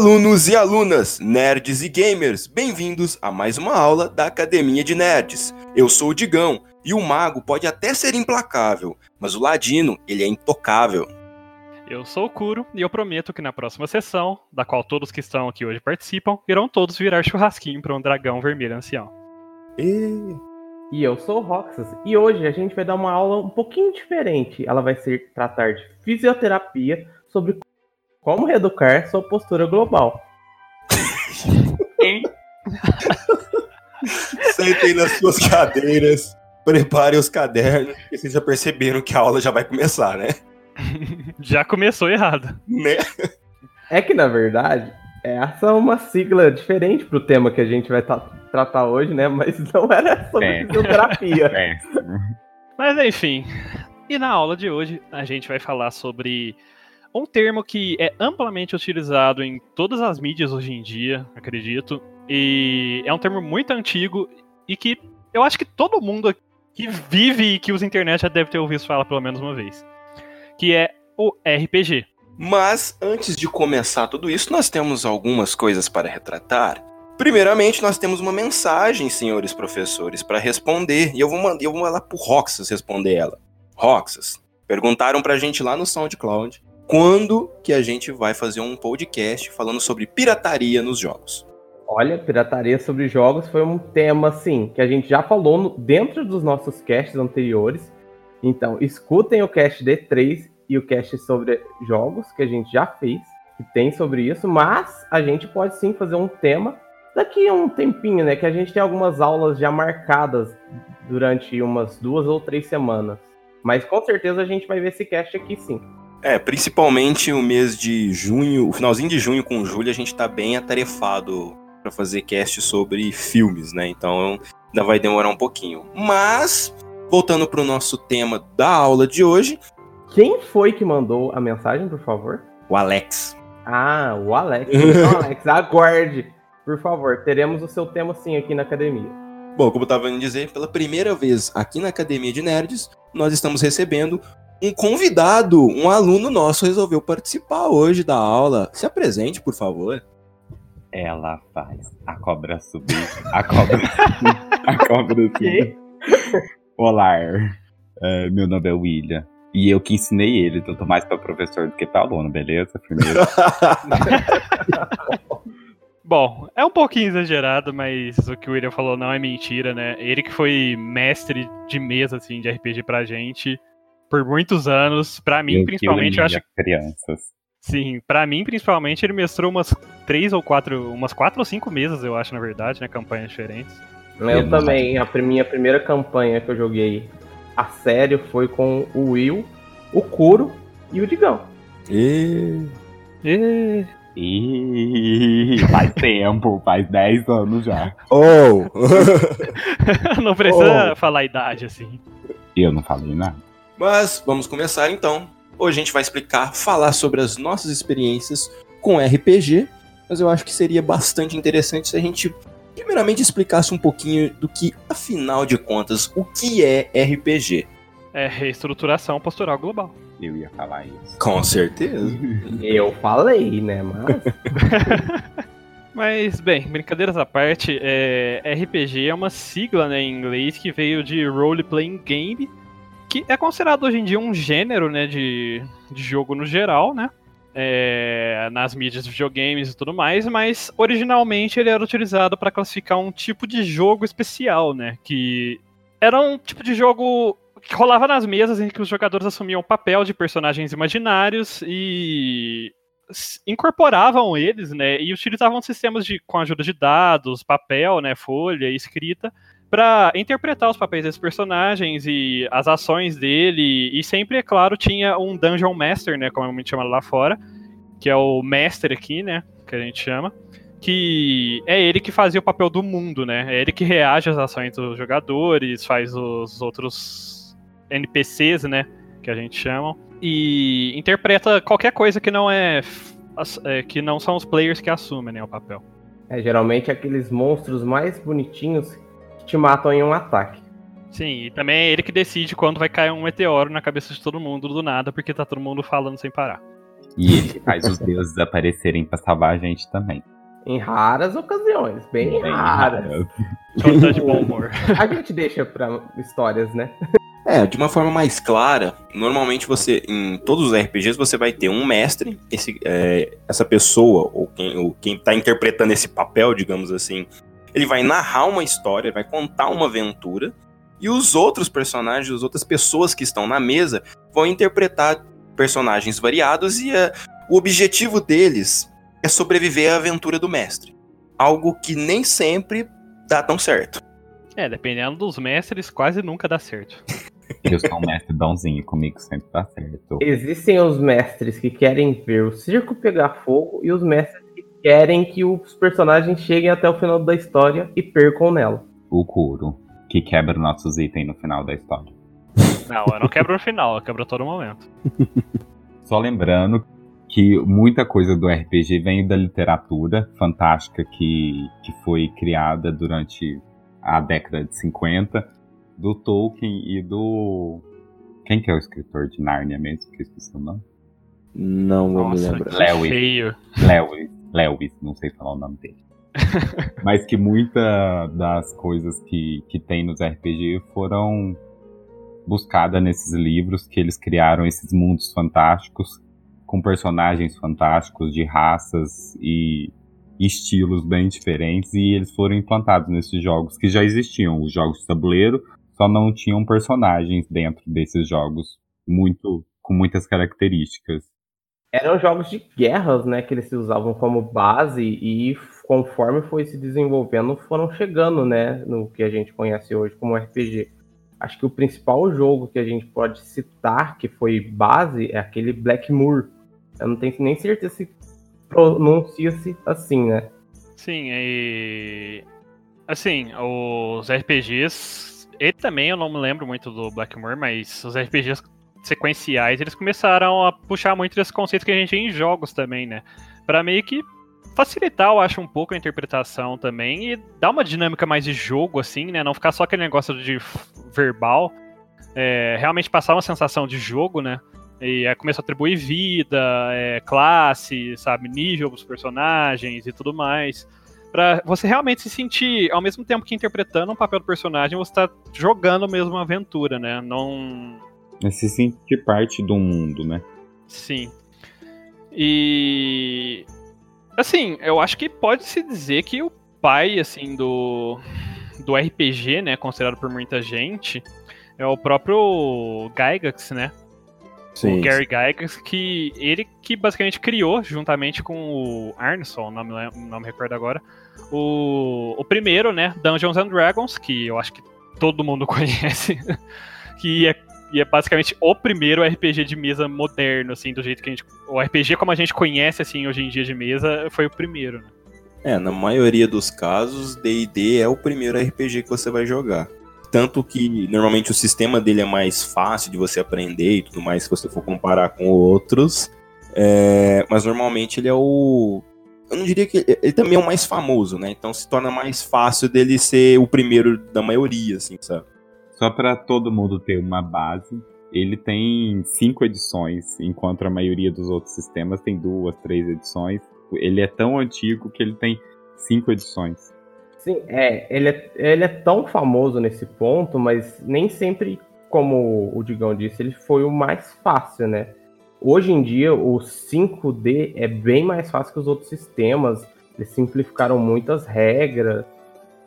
Alunos e alunas, nerds e gamers, bem-vindos a mais uma aula da Academia de Nerds. Eu sou o Digão e o mago pode até ser implacável, mas o ladino, ele é intocável. Eu sou o Kuro e eu prometo que na próxima sessão, da qual todos que estão aqui hoje participam, irão todos virar churrasquinho para um dragão vermelho ancião. E... e eu sou o Roxas e hoje a gente vai dar uma aula um pouquinho diferente. Ela vai ser tratar de fisioterapia sobre como reeducar sua postura global. Sentem nas suas cadeiras, preparem os cadernos, porque vocês já perceberam que a aula já vai começar, né? já começou errado. Né? É que, na verdade, essa é uma sigla diferente pro tema que a gente vai tratar hoje, né? Mas não era sobre é. fisioterapia. É. Mas enfim, e na aula de hoje a gente vai falar sobre um termo que é amplamente utilizado em todas as mídias hoje em dia, acredito. E é um termo muito antigo e que eu acho que todo mundo que vive e que usa internet já deve ter ouvido falar pelo menos uma vez. Que é o RPG. Mas antes de começar tudo isso, nós temos algumas coisas para retratar. Primeiramente, nós temos uma mensagem, senhores professores, para responder. E eu vou mandar, eu vou mandar pro Roxas responder ela. Roxas, perguntaram pra gente lá no SoundCloud quando que a gente vai fazer um podcast falando sobre pirataria nos jogos. Olha, pirataria sobre jogos foi um tema, assim, que a gente já falou no, dentro dos nossos casts anteriores. Então, escutem o cast D3 e o cast sobre jogos, que a gente já fez, que tem sobre isso, mas a gente pode sim fazer um tema daqui a um tempinho, né? Que a gente tem algumas aulas já marcadas durante umas duas ou três semanas. Mas com certeza a gente vai ver esse cast aqui sim. É, principalmente o mês de junho, o finalzinho de junho com julho, a gente tá bem atarefado para fazer cast sobre filmes, né? Então ainda vai demorar um pouquinho. Mas, voltando pro nosso tema da aula de hoje. Quem foi que mandou a mensagem, por favor? O Alex. Ah, o Alex. Então, Alex, aguarde. Por favor, teremos o seu tema sim aqui na academia. Bom, como eu tava indo dizer, pela primeira vez aqui na Academia de Nerds, nós estamos recebendo um convidado, um aluno nosso resolveu participar hoje da aula. Se apresente, por favor. Ela faz a cobra subir, a cobra a cobra subir. Olá, é, meu nome é William. E eu que ensinei ele, então tô mais pra professor do que pra aluno, beleza? Primeiro. Bom, é um pouquinho exagerado, mas o que o William falou não é mentira, né? Ele que foi mestre de mesa, assim, de RPG pra gente por muitos anos. Para mim, principalmente, eu acho. Crianças. Sim, para mim, principalmente, ele mestrou umas três ou quatro, umas quatro ou cinco mesas, eu acho, na verdade, né? Campanhas diferentes. Eu também, a minha primeira campanha que eu joguei a sério foi com o Will, o Kuro e o Digão. E... E... E faz tempo, faz 10 anos já. Oh! não precisa oh. falar a idade assim. Eu não falei nada. Mas vamos começar então. Hoje a gente vai explicar, falar sobre as nossas experiências com RPG, mas eu acho que seria bastante interessante se a gente primeiramente explicasse um pouquinho do que, afinal de contas, o que é RPG. É reestruturação postural global. Eu ia falar isso. Com certeza. eu falei, né, mas. Mas, bem, brincadeiras à parte, é, RPG é uma sigla né, em inglês que veio de Role Playing Game, que é considerado hoje em dia um gênero, né, de, de jogo no geral, né? É, nas mídias de videogames e tudo mais, mas originalmente ele era utilizado para classificar um tipo de jogo especial, né? Que era um tipo de jogo que rolava nas mesas em que os jogadores assumiam o papel de personagens imaginários e incorporavam eles, né? E utilizavam sistemas de com a ajuda de dados, papel, né, folha, escrita para interpretar os papéis desses personagens e as ações dele. E sempre, é claro, tinha um Dungeon Master, né? Como a gente chama lá fora. Que é o Master aqui, né? Que a gente chama. Que é ele que fazia o papel do mundo, né? É ele que reage às ações dos jogadores, faz os outros NPCs, né? Que a gente chama. E interpreta qualquer coisa que não é. é que não são os players que assumem né, o papel. É, geralmente aqueles monstros mais bonitinhos te matam em um ataque. Sim, e também é ele que decide quando vai cair um meteoro na cabeça de todo mundo do nada, porque tá todo mundo falando sem parar. E ele faz os deuses aparecerem pra salvar a gente também. Em raras ocasiões, bem, Bem raras. raras. Só tá de bom humor. A gente deixa pra histórias, né? É, de uma forma mais clara, normalmente você, em todos os RPGs, você vai ter um mestre, esse, é, essa pessoa, ou quem, ou quem tá interpretando esse papel, digamos assim, ele vai narrar uma história, vai contar uma aventura, e os outros personagens, as outras pessoas que estão na mesa, vão interpretar personagens variados, e é, o objetivo deles é sobreviver à aventura do mestre. Algo que nem sempre dá tão certo. É, dependendo dos mestres, quase nunca dá certo. Eu sou um mestre bonzinho, comigo sempre tá certo. Existem os mestres que querem ver o circo pegar fogo e os mestres querem que os personagens cheguem até o final da história e percam nela. O Kuro, que quebra nossos itens no final da história. Não, eu não quebro no final, eu quebro a todo momento. Só lembrando que muita coisa do RPG vem da literatura fantástica que, que foi criada durante a década de 50, do Tolkien e do. Quem que é o escritor de Nárnia mesmo? Que eu esqueci o nome. Não vou Nossa, me lembrar. que Lewis. feio. Lewis, Lewis, não sei falar o nome dele. Mas que muita das coisas que, que tem nos RPG foram buscadas nesses livros, que eles criaram esses mundos fantásticos, com personagens fantásticos, de raças e estilos bem diferentes, e eles foram implantados nesses jogos que já existiam, os jogos de tabuleiro, só não tinham personagens dentro desses jogos muito com muitas características. Eram jogos de guerras, né, que eles se usavam como base e conforme foi se desenvolvendo, foram chegando, né, no que a gente conhece hoje como RPG. Acho que o principal jogo que a gente pode citar que foi base é aquele Blackmoor. Eu não tenho nem certeza se pronuncia-se assim, né? Sim, e. Assim, os RPGs. Ele também, eu não me lembro muito do Blackmoor, mas os RPGs sequenciais, eles começaram a puxar muito desse conceito que a gente tem em jogos também, né? Pra meio que facilitar, eu acho, um pouco a interpretação também e dar uma dinâmica mais de jogo, assim, né? Não ficar só aquele negócio de verbal. É, realmente passar uma sensação de jogo, né? E aí a atribuir vida, é, classe, sabe, nível dos personagens e tudo mais. Pra você realmente se sentir, ao mesmo tempo que interpretando um papel do personagem, você tá jogando mesmo uma aventura, né? Não. É se sentir parte do mundo, né? Sim. E. Assim, eu acho que pode-se dizer que o pai, assim, do. Do RPG, né? Considerado por muita gente, é o próprio Gygax, né? o Gary Gygax, que ele que basicamente criou, juntamente com o Arneson, não me, não me recordo agora, o, o primeiro, né, Dungeons and Dragons, que eu acho que todo mundo conhece, que é, e é basicamente o primeiro RPG de mesa moderno, assim, do jeito que a gente... O RPG como a gente conhece, assim, hoje em dia de mesa, foi o primeiro, né? É, na maioria dos casos, D&D é o primeiro RPG que você vai jogar. Tanto que normalmente o sistema dele é mais fácil de você aprender e tudo mais, se você for comparar com outros. É, mas normalmente ele é o. Eu não diria que. Ele também é o mais famoso, né? Então se torna mais fácil dele ser o primeiro da maioria, assim, sabe? Só para todo mundo ter uma base, ele tem cinco edições, enquanto a maioria dos outros sistemas tem duas, três edições. Ele é tão antigo que ele tem cinco edições. Sim, é ele, é, ele é tão famoso nesse ponto, mas nem sempre, como o Digão disse, ele foi o mais fácil, né? Hoje em dia, o 5D é bem mais fácil que os outros sistemas. Eles simplificaram muitas regras,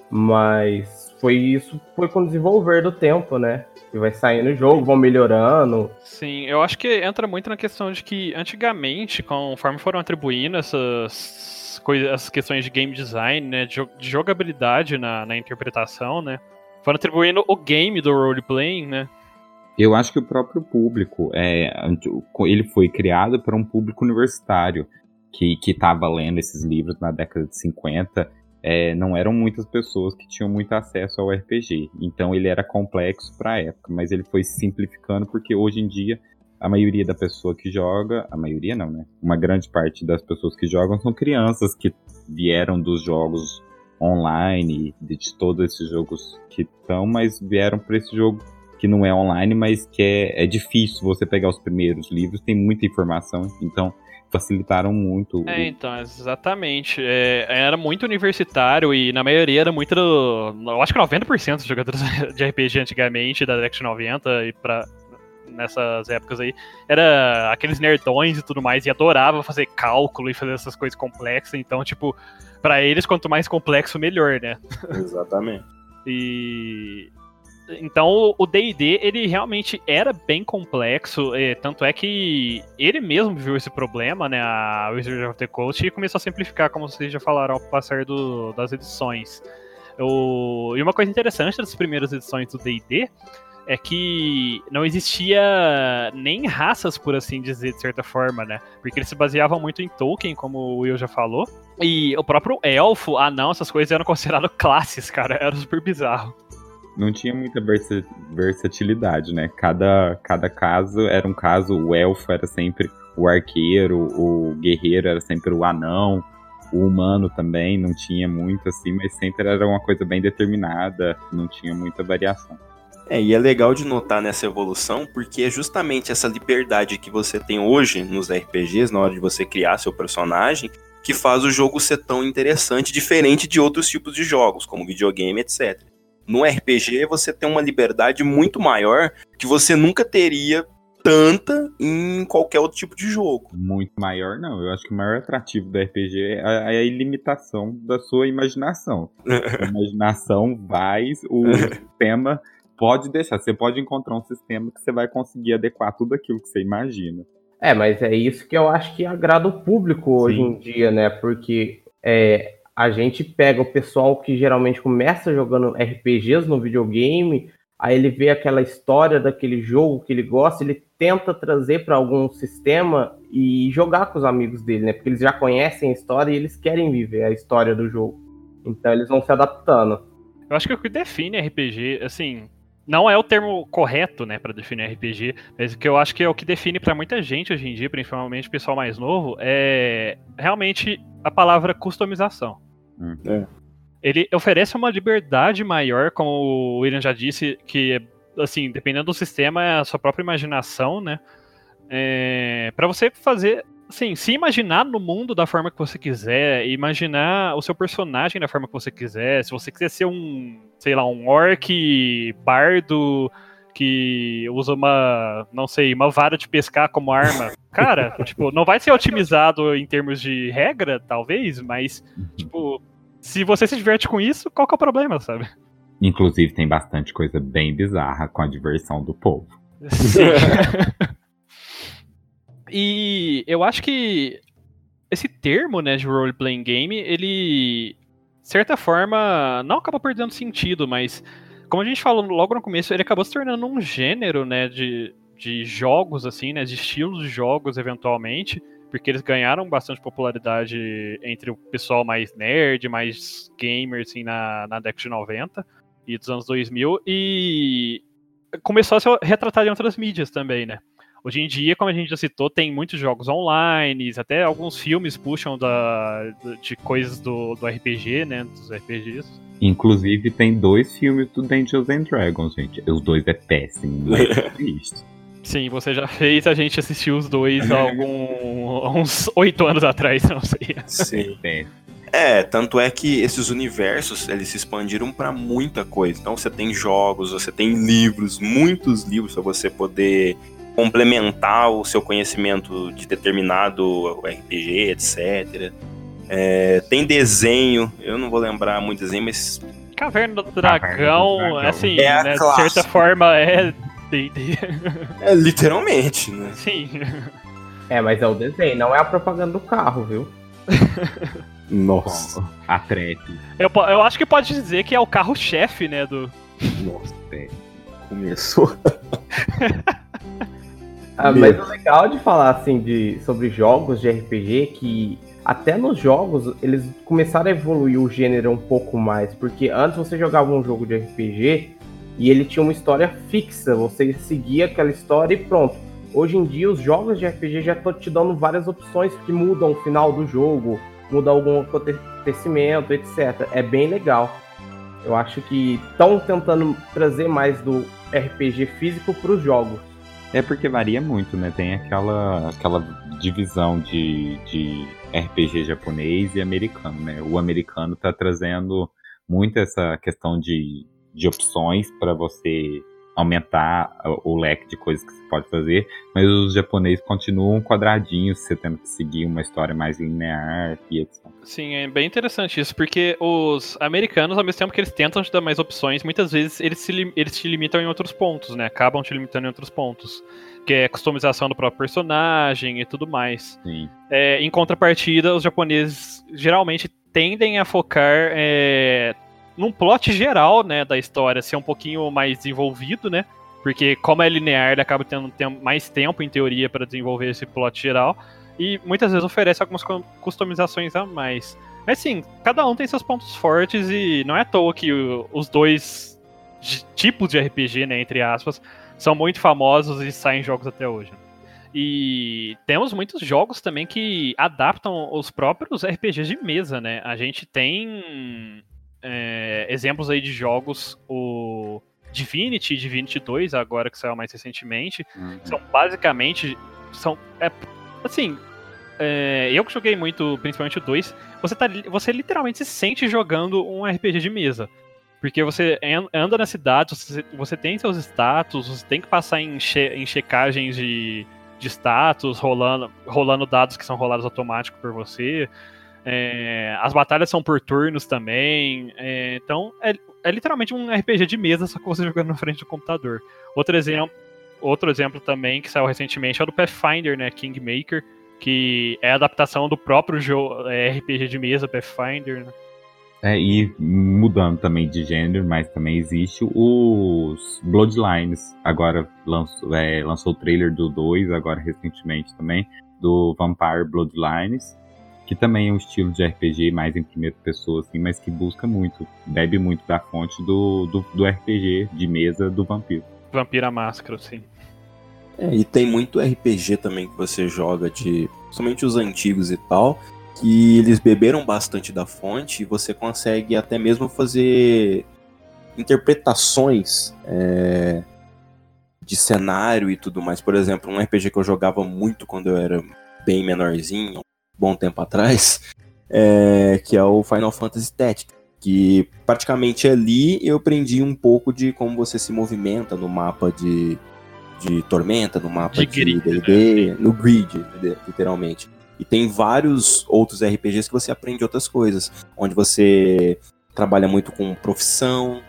mas foi isso foi com o desenvolver do tempo, né? Que vai saindo o jogo, vão melhorando. Sim, eu acho que entra muito na questão de que antigamente, conforme foram atribuindo essas coisas, essas questões de game design, né, de, jo- de jogabilidade na, na interpretação, né, foram atribuindo o game do roleplaying, né, Eu acho que o próprio público, é, ele foi criado para um público universitário que estava lendo esses livros na década de 50. É, não eram muitas pessoas que tinham muito acesso ao RPG. Então ele era complexo para a época, mas ele foi simplificando porque hoje em dia a maioria da pessoa que joga, a maioria não, né? Uma grande parte das pessoas que jogam são crianças que vieram dos jogos online, de todos esses jogos que estão, mas vieram para esse jogo que não é online, mas que é, é difícil você pegar os primeiros livros, tem muita informação, então facilitaram muito. É, então, exatamente. É, era muito universitário e na maioria era muito. Do, eu acho que 90% dos jogadores de RPG antigamente, da década de 90 e pra, nessas épocas aí, era aqueles nerdões e tudo mais, e adorava fazer cálculo e fazer essas coisas complexas. Então, tipo, para eles, quanto mais complexo, melhor, né? Exatamente. E então o D&D ele realmente era bem complexo, tanto é que ele mesmo viu esse problema, né, a Wizard of the Coast e começou a simplificar, como vocês já falaram ao passar do, das edições. O, e uma coisa interessante das primeiras edições do D&D é que não existia nem raças, por assim dizer, de certa forma, né? Porque eles se baseavam muito em Tolkien, como o Will já falou. E o próprio elfo, anão, essas coisas eram consideradas classes, cara. Era super bizarro não tinha muita versatilidade, né? Cada, cada caso era um caso, o elfo era sempre o arqueiro, o guerreiro era sempre o anão, o humano também não tinha muito assim, mas sempre era uma coisa bem determinada, não tinha muita variação. É, e é legal de notar nessa evolução, porque é justamente essa liberdade que você tem hoje nos RPGs, na hora de você criar seu personagem, que faz o jogo ser tão interessante, diferente de outros tipos de jogos, como videogame, etc. No RPG você tem uma liberdade muito maior que você nunca teria tanta em qualquer outro tipo de jogo. Muito maior, não. Eu acho que o maior atrativo do RPG é a, é a ilimitação da sua imaginação. a imaginação vai, o sistema pode deixar. Você pode encontrar um sistema que você vai conseguir adequar tudo aquilo que você imagina. É, mas é isso que eu acho que agrada o público Sim. hoje em dia, né? Porque é, a gente pega o pessoal que geralmente começa jogando RPGs no videogame, aí ele vê aquela história daquele jogo que ele gosta, ele tenta trazer para algum sistema e jogar com os amigos dele, né? Porque eles já conhecem a história e eles querem viver a história do jogo. Então eles vão se adaptando. Eu acho que o que define RPG, assim, não é o termo correto, né, para definir RPG, mas o que eu acho que é o que define para muita gente hoje em dia, principalmente o pessoal mais novo, é realmente a palavra customização. Hum. É. Ele oferece uma liberdade maior, como o William já disse, que, assim, dependendo do sistema, é a sua própria imaginação, né? É, para você fazer, assim, se imaginar no mundo da forma que você quiser, imaginar o seu personagem da forma que você quiser, se você quiser ser um, sei lá, um orc bardo que usa uma, não sei, uma vara de pescar como arma. Cara, tipo, não vai ser otimizado em termos de regra, talvez, mas, tipo, se você se diverte com isso, qual que é o problema, sabe? Inclusive, tem bastante coisa bem bizarra com a diversão do povo. Sim. e eu acho que esse termo, né, de role-playing game, ele, de certa forma, não acaba perdendo sentido, mas como a gente falou logo no começo, ele acabou se tornando um gênero, né, de, de jogos, assim, né, de estilos de jogos, eventualmente, porque eles ganharam bastante popularidade entre o pessoal mais nerd, mais gamer, assim, na, na década de 90 e dos anos 2000, e começou a ser retratado em outras mídias também, né. Hoje em dia, como a gente já citou, tem muitos jogos online, até alguns filmes puxam da, de coisas do, do RPG, né? Dos RPGs. Inclusive, tem dois filmes do Dungeons and Dragons, gente. Os dois é péssimo, não é. Sim, você já fez a gente assistir os dois há algum, uns oito anos atrás, não sei. Sim. É. é, tanto é que esses universos, eles se expandiram para muita coisa. Então você tem jogos, você tem livros, muitos livros para você poder complementar o seu conhecimento de determinado RPG, etc. É, tem desenho, eu não vou lembrar muito desenho, mas. Caverna do Dragão, Caverna do Dragão. assim, é né, de certa forma é. é literalmente, né? Sim. É, mas é o desenho, não é a propaganda do carro, viu? Nossa, a trap. Eu, eu acho que pode dizer que é o carro-chefe, né, do. Nossa, é. Começou. Ah, mas o legal de falar assim de, sobre jogos de RPG que até nos jogos eles começaram a evoluir o gênero um pouco mais, porque antes você jogava um jogo de RPG e ele tinha uma história fixa, você seguia aquela história e pronto. Hoje em dia os jogos de RPG já estão te dando várias opções que mudam o final do jogo, mudam algum acontecimento, etc. É bem legal. Eu acho que estão tentando trazer mais do RPG físico para os jogos. É porque varia muito, né? Tem aquela, aquela divisão de, de RPG japonês e americano, né? O americano tá trazendo muito essa questão de, de opções para você aumentar o leque de coisas que você pode fazer, mas os japoneses continuam quadradinhos, você tendo que seguir uma história mais linear e etc. Sim, é bem interessante isso, porque os americanos, ao mesmo tempo que eles tentam te dar mais opções, muitas vezes eles, se, eles te limitam em outros pontos, né? Acabam te limitando em outros pontos. Que é customização do próprio personagem e tudo mais. Sim. É, em contrapartida, os japoneses geralmente tendem a focar é, num plot geral, né, da história ser um pouquinho mais desenvolvido, né? Porque como é linear, ele acaba tendo, mais tempo, em teoria, para desenvolver esse plot geral. E muitas vezes oferece algumas customizações a mais. Mas sim, cada um tem seus pontos fortes e não é à toa que os dois tipos de RPG, né, entre aspas, são muito famosos e saem jogos até hoje. E temos muitos jogos também que adaptam os próprios RPGs de mesa, né? A gente tem é, exemplos aí de jogos, o Divinity, Divinity 2, agora que saiu mais recentemente, uhum. são basicamente. São, é, assim, é, eu que joguei muito, principalmente o 2, você, tá, você literalmente se sente jogando um RPG de mesa. Porque você anda na cidade, você, você tem seus status, você tem que passar em, che, em checagens de, de status, rolando, rolando dados que são rolados automáticos por você. É, as batalhas são por turnos também. É, então, é, é, literalmente um RPG de mesa, só que você jogando na frente do computador. Outro exemplo, outro exemplo também que saiu recentemente é o do Pathfinder, né? Kingmaker, que é a adaptação do próprio jogo, é, RPG de mesa, Pathfinder, né? É, e mudando também de gênero, mas também existe os Bloodlines. Agora lançou, é, lançou o trailer do 2, agora recentemente também, do Vampire Bloodlines que também é um estilo de RPG mais em primeira pessoa, assim, mas que busca muito, bebe muito da fonte do, do, do RPG de mesa do vampiro. Vampira Máscara, sim. É, e tem muito RPG também que você joga de. Somente os antigos e tal. Que eles beberam bastante da fonte e você consegue até mesmo fazer interpretações é, de cenário e tudo mais. Por exemplo, um RPG que eu jogava muito quando eu era bem menorzinho, bom tempo atrás, é, que é o Final Fantasy Tactics, que praticamente ali eu aprendi um pouco de como você se movimenta no mapa de, de Tormenta, no mapa de D&D, né? no grid, literalmente. E tem vários outros RPGs que você aprende outras coisas, onde você trabalha muito com profissão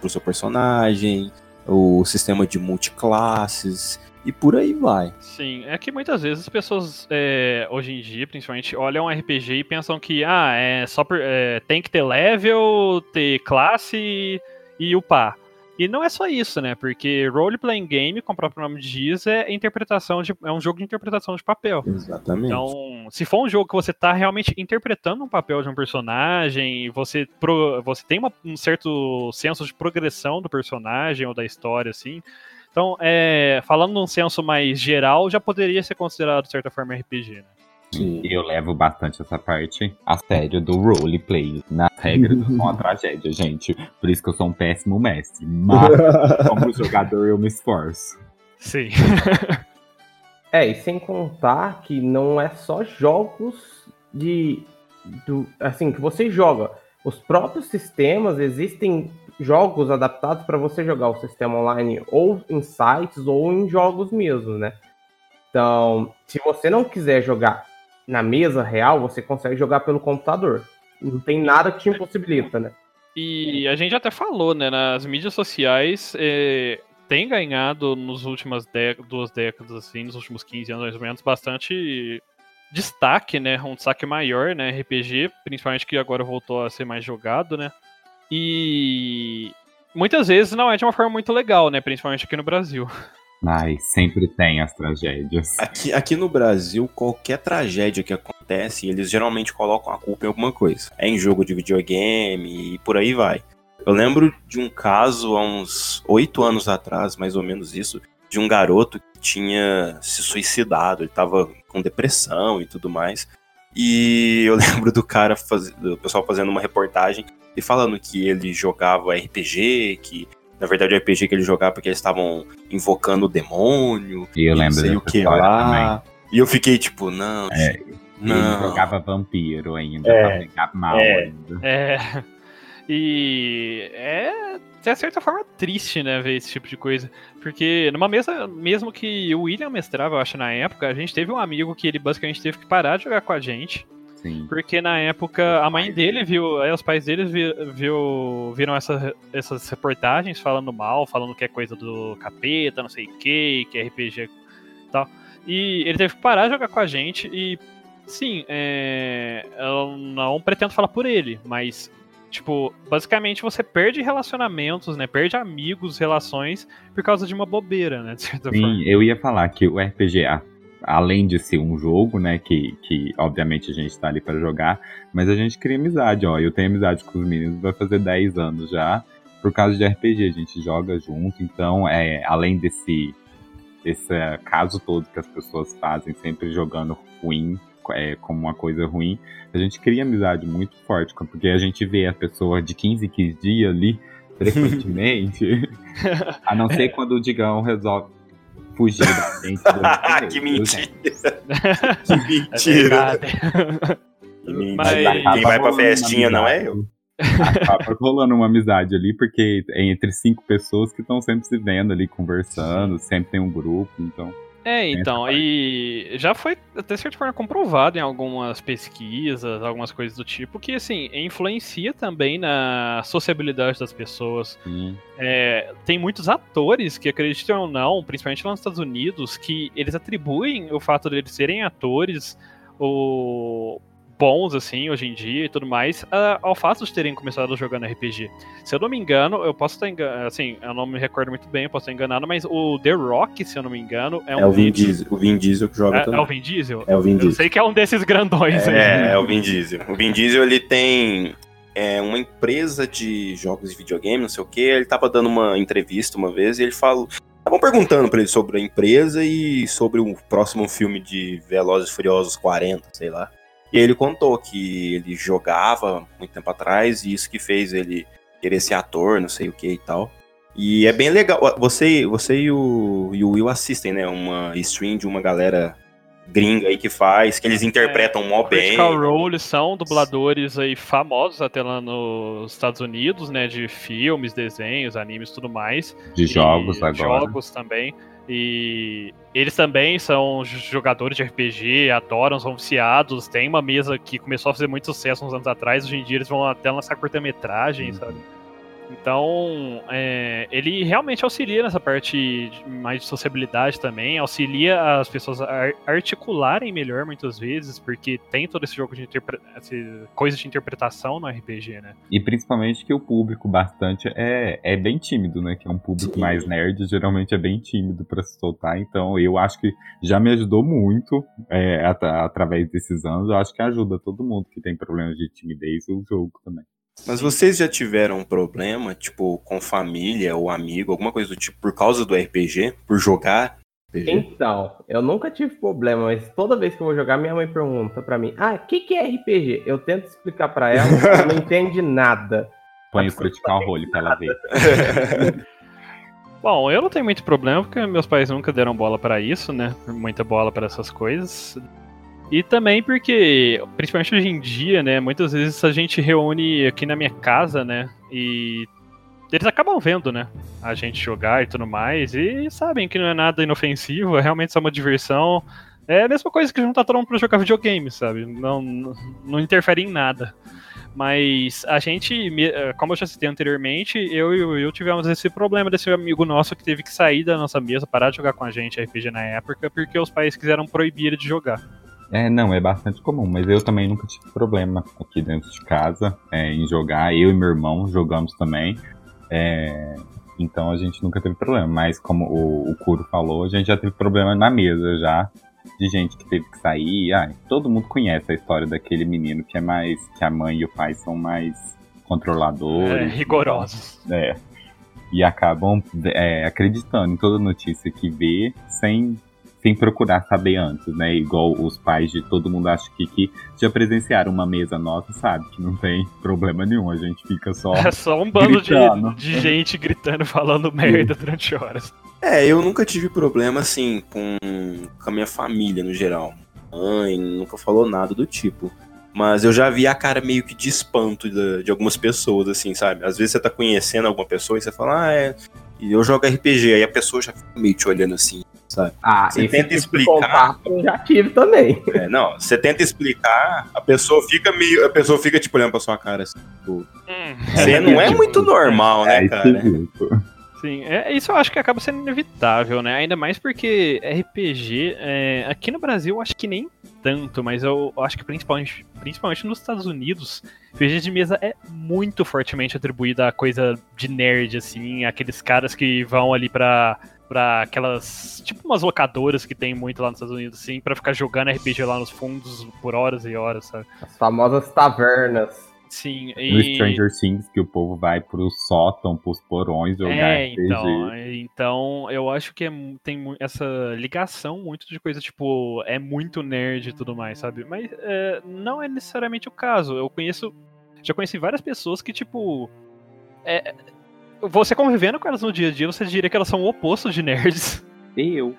pro seu personagem, o sistema de multiclasses, e por aí vai. Sim, é que muitas vezes as pessoas, é, hoje em dia, principalmente, olham um RPG e pensam que, ah, é só por, é, tem que ter level, ter classe e upar. E não é só isso, né? Porque role-playing game, como o próprio nome diz, é interpretação de, é um jogo de interpretação de papel. Exatamente. Então, se for um jogo que você está realmente interpretando um papel de um personagem, você, pro, você tem uma, um certo senso de progressão do personagem ou da história, assim, então, é, falando num senso mais geral, já poderia ser considerado, de certa forma, RPG, né? Sim. Eu levo bastante essa parte a sério do roleplay. Nas regras, eu sou uma tragédia, gente. Por isso que eu sou um péssimo mestre. Mas, como jogador, eu me esforço. Sim. é, e sem contar que não é só jogos de. Do, assim, que você joga. Os próprios sistemas existem jogos adaptados para você jogar o sistema online ou em sites ou em jogos mesmo, né? Então, se você não quiser jogar na mesa real, você consegue jogar pelo computador. Não tem nada que te impossibilita, né? E a gente até falou, né? Nas mídias sociais é, tem ganhado nos últimas duas décadas, assim, nos últimos 15 anos mais ou menos, bastante destaque, né? Um destaque maior, né? RPG, principalmente que agora voltou a ser mais jogado, né? E muitas vezes não é de uma forma muito legal, né? Principalmente aqui no Brasil. Ai, sempre tem as tragédias. Aqui, aqui no Brasil, qualquer tragédia que acontece, eles geralmente colocam a culpa em alguma coisa. É em jogo de videogame e por aí vai. Eu lembro de um caso há uns oito anos atrás, mais ou menos isso, de um garoto que tinha se suicidado, ele tava com depressão e tudo mais. E eu lembro do cara, faz... do pessoal fazendo uma reportagem e falando que ele jogava RPG, que na verdade o RPG que ele jogava porque eles estavam invocando o demônio, e eu lembro sei o que lá. E eu fiquei tipo, não, É, gente, Ele não. jogava vampiro ainda, É, pra pegar mal é. ainda. É. E é, de certa forma, triste, né, ver esse tipo de coisa. Porque numa mesa, mesmo que o William mestrava, eu acho, na época, a gente teve um amigo que ele basicamente teve que parar de jogar com a gente. Sim. Porque na época a mãe dele viu, aí os pais dele vi- viu, viram essa- essas reportagens falando mal, falando que é coisa do capeta, não sei o que, que é RPG e tal. E ele teve que parar de jogar com a gente e, sim, é, eu não pretendo falar por ele, mas, tipo, basicamente você perde relacionamentos, né, perde amigos, relações, por causa de uma bobeira, né, de certa forma. Sim, eu ia falar que o RPG, a- além de ser um jogo, né, que, que obviamente a gente tá ali pra jogar, mas a gente cria amizade, ó. Eu tenho amizade com os meninos, vai fazer 10 anos já, por causa de RPG, a gente joga junto, então, é, além desse, desse eh, caso todo que as pessoas fazem, sempre jogando ruim, é, como uma coisa ruim, a gente cria amizade muito forte, porque a gente vê a pessoa de 15 em 15 dias ali, frequentemente, a não ser quando o Digão resolve fugir da gente. Ah, que mentira. que É mentira. Que mentira. Mas- Quem vai pra festinha não é eu. Acaba rolando uma amizade ali, porque é entre cinco pessoas que estão sempre se vendo ali, conversando, sempre tem um grupo, então. É, então, e já foi até certa forma comprovado em algumas pesquisas, algumas coisas do tipo, que assim, influencia também na sociabilidade das pessoas. Sim. É, tem muitos atores que, acreditam ou não, principalmente lá nos Estados Unidos, que eles atribuem o fato de eles serem atores ou bons, assim, hoje em dia e tudo mais, a- ao fato de terem começado jogando RPG. Se eu não me engano, eu posso estar enganado, assim, eu não me recordo muito bem, eu posso estar enganado, mas o The Rock, se eu não me engano, é um É o Vin Diesel. O Vin Diesel que joga É, é também. o Vin Diesel? É o Vin Eu Diesel. sei que é um desses grandões aí. É, é o Vin Diesel. O Vin Diesel, ele tem é, uma empresa de jogos de videogame, não sei o que. Ele tava dando uma entrevista uma vez e ele falou... Estavam perguntando pra ele sobre a empresa e sobre o próximo filme de Velozes e Furiosos 40, sei lá. E ele contou que ele jogava muito tempo atrás e isso que fez ele querer ser ator, não sei o que e tal. E é bem legal. Você, você e, o, e o Will assistem, né? Uma stream de uma galera gringa aí que faz, que eles interpretam mó bem. Critical Role são dubladores aí famosos até lá nos Estados Unidos, né? De filmes, desenhos, animes e tudo mais. De jogos agora. Jogos também. E eles também são jogadores de RPG, adoram, são viciados. Tem uma mesa que começou a fazer muito sucesso uns anos atrás, hoje em dia eles vão até lançar curta-metragem, Uhum. sabe? Então, é, ele realmente auxilia nessa parte mais de sociabilidade também, auxilia as pessoas a ar- articularem melhor muitas vezes, porque tem todo esse jogo de coisa de interpretação no RPG, né? E principalmente que o público bastante é, é bem tímido, né? Que é um público Sim. mais nerd, geralmente é bem tímido pra se soltar. Então eu acho que já me ajudou muito é, at- através desses anos. Eu acho que ajuda todo mundo que tem problemas de timidez o jogo também. Mas vocês já tiveram um problema, tipo, com família ou amigo, alguma coisa do tipo, por causa do RPG? Por jogar RPG? Então, eu nunca tive problema, mas toda vez que eu vou jogar, minha mãe pergunta pra mim: Ah, o que, que é RPG? Eu tento explicar pra ela, ela não entende nada. Põe o critical role pra ela ver. Bom, eu não tenho muito problema, porque meus pais nunca deram bola pra isso, né? Muita bola pra essas coisas. E também porque, principalmente hoje em dia, né? Muitas vezes a gente reúne aqui na minha casa, né? E eles acabam vendo, né? A gente jogar e tudo mais. E sabem que não é nada inofensivo, é realmente só uma diversão. É a mesma coisa que juntar todo mundo pra jogar videogame, sabe? Não, não, interfere em nada. Mas a gente, eh, como eu já citei anteriormente, eu e o Will tivemos esse problema desse amigo nosso que teve que sair da nossa mesa, parar de jogar com a gente RPG na época, porque os pais quiseram proibir ele de jogar. É, não, é bastante comum, mas eu também nunca tive problema aqui dentro de casa é, em jogar. Eu e meu irmão jogamos também. é, então a gente nunca teve problema. Mas como o, o Kuro falou, a gente já teve problema na mesa já. De gente que teve que sair. Ah, todo mundo conhece a história daquele menino que é mais. que a mãe e o pai são mais controladores. É, rigorosos. É. E acabam é, acreditando em toda notícia que vê sem, sem procurar saber antes, né? Igual os pais de todo mundo acho que, que já presenciaram uma mesa nossa, sabe? Que não tem problema nenhum, a gente fica só. É só um bando de, de gente gritando, falando merda durante horas. É, eu nunca tive problema assim com, com a minha família no geral. Mãe nunca falou nada do tipo. Mas eu já vi a cara meio que de espanto de, de, algumas pessoas, assim, sabe? Às vezes você tá conhecendo alguma pessoa e você fala, ah, é. E eu jogo RPG, aí a pessoa já fica meio te olhando assim, sabe? Ah, você tenta explicar. Eu já tive também. É, não, você tenta explicar, a pessoa fica meio. A pessoa fica, tipo, olhando pra sua cara assim. Tipo, hum, você não é muito normal, né, é, cara? Sim, é, isso eu acho que acaba sendo inevitável, né? Ainda mais porque RPG, é, aqui no Brasil, eu acho que nem tanto, mas eu, eu, acho que principalmente, principalmente nos Estados Unidos, RPG de mesa é muito fortemente atribuída a coisa de nerd, assim, aqueles caras que vão ali pra, pra aquelas, tipo umas locadoras que tem muito lá nos Estados Unidos, assim, pra ficar jogando RPG lá nos fundos por horas e horas, sabe? As famosas tavernas. Sim, e... No Stranger Things, que o povo vai pro sótão, pros porões jogar é, RPG. Então, então, eu acho que é, tem essa ligação muito de coisa, tipo, é muito nerd e tudo mais, sabe? Mas é, não é necessariamente o caso. Eu conheço. Já conheci várias pessoas que, tipo. É, você convivendo com elas no dia a dia, você diria que elas são o oposto de nerds. Eu.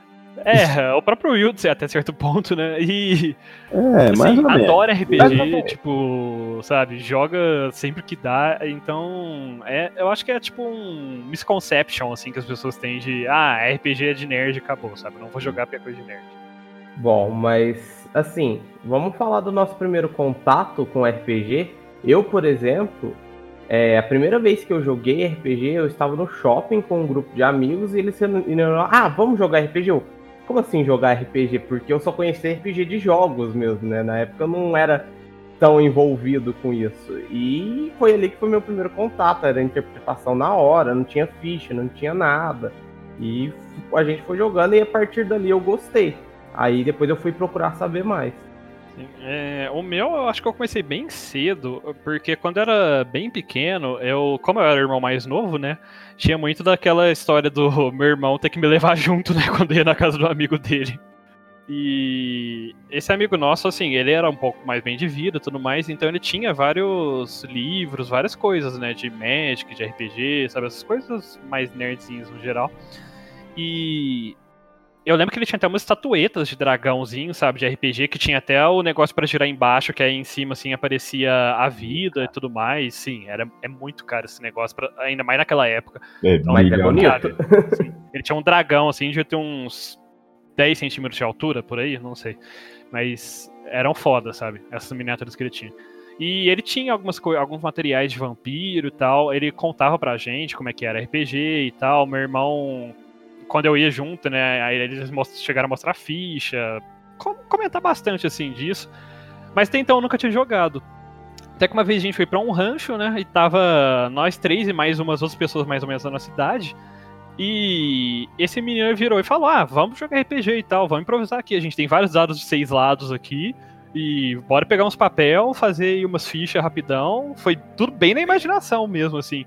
É, o próprio Will, até certo ponto, né? E. É, assim, mais ou adora RPG, tipo, sabe? Joga sempre que dá. Então, é, eu acho que é tipo um misconception, assim, que as pessoas têm de. Ah, RPG é de nerd acabou, sabe? Não vou jogar porque é coisa de nerd. Bom, mas, assim, vamos falar do nosso primeiro contato com RPG. Eu, por exemplo, é, a primeira vez que eu joguei RPG, eu estava no shopping com um grupo de amigos e eles disseram, ah, vamos jogar RPG? Eu, como assim jogar RPG? Porque eu só conhecia RPG de jogos mesmo, né? Na época eu não era tão envolvido com isso. E foi ali que foi meu primeiro contato, era interpretação na hora, não tinha ficha, não tinha nada. E a gente foi jogando e a partir dali eu gostei. Aí depois eu fui procurar saber mais. É, o meu, eu acho que eu comecei bem cedo, porque quando eu era bem pequeno, eu, como eu era irmão mais novo, né, tinha muito daquela história do meu irmão ter que me levar junto, né, quando ia na casa do amigo dele. E esse amigo nosso, assim, ele era um pouco mais bem de vida tudo mais, então ele tinha vários livros, várias coisas, né, de Magic, de RPG, sabe, essas coisas mais nerdzinhas no geral. E eu lembro que ele tinha até umas estatuetas de dragãozinho, sabe, de RPG, que tinha até o negócio para girar embaixo, que aí em cima, assim, aparecia a vida e tudo mais. Sim, era, é muito caro esse negócio, pra, ainda mais naquela época. É, então, é bonito. Assim, ele tinha um dragão, assim, devia ter uns 10 centímetros de altura, por aí, não sei. Mas eram foda, sabe, essas miniaturas que ele tinha. E ele tinha algumas alguns materiais de vampiro e tal. Ele contava pra gente como é que era RPG e tal. Meu irmão quando eu ia junto, né, aí eles chegaram a mostrar ficha, com comentar bastante, assim, disso. Mas até então eu nunca tinha jogado. Até que uma vez a gente foi para um rancho, né, e tava nós três e mais umas outras pessoas mais ou menos da nossa cidade. E esse menino virou e falou: Ah, vamos jogar RPG e tal, vamos improvisar aqui. A gente tem vários dados de seis lados aqui. E bora pegar uns papel, fazer umas fichas rapidão. Foi tudo bem na imaginação mesmo, assim.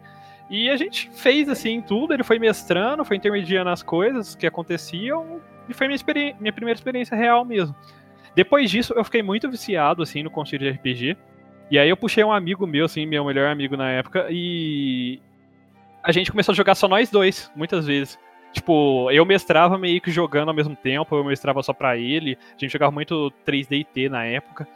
E a gente fez assim tudo, ele foi mestrando, foi intermediando as coisas que aconteciam, e foi minha, minha primeira experiência real mesmo. Depois disso, eu fiquei muito viciado assim no conceito de RPG. E aí eu puxei um amigo meu, assim, meu melhor amigo na época, e a gente começou a jogar só nós dois, muitas vezes. Tipo, eu mestrava meio que jogando ao mesmo tempo, eu mestrava só pra ele. A gente jogava muito 3D e T na época.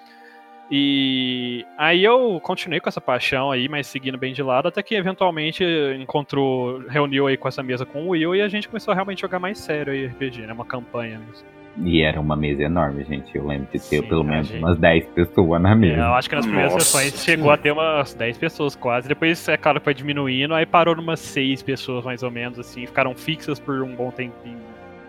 E aí eu continuei com essa paixão aí, mas seguindo bem de lado, até que eventualmente encontrou, reuniu aí com essa mesa com o Will e a gente começou a realmente jogar mais sério aí RPG, né? Uma campanha mesmo. E era uma mesa enorme, gente. Eu lembro de ter Sim, pelo menos gente... umas 10 pessoas na mesa. É, eu acho que nas primeiras Nossa. sessões chegou a ter umas 10 pessoas quase. Depois, é claro, foi diminuindo, aí parou numas 6 pessoas mais ou menos, assim. Ficaram fixas por um bom tempinho.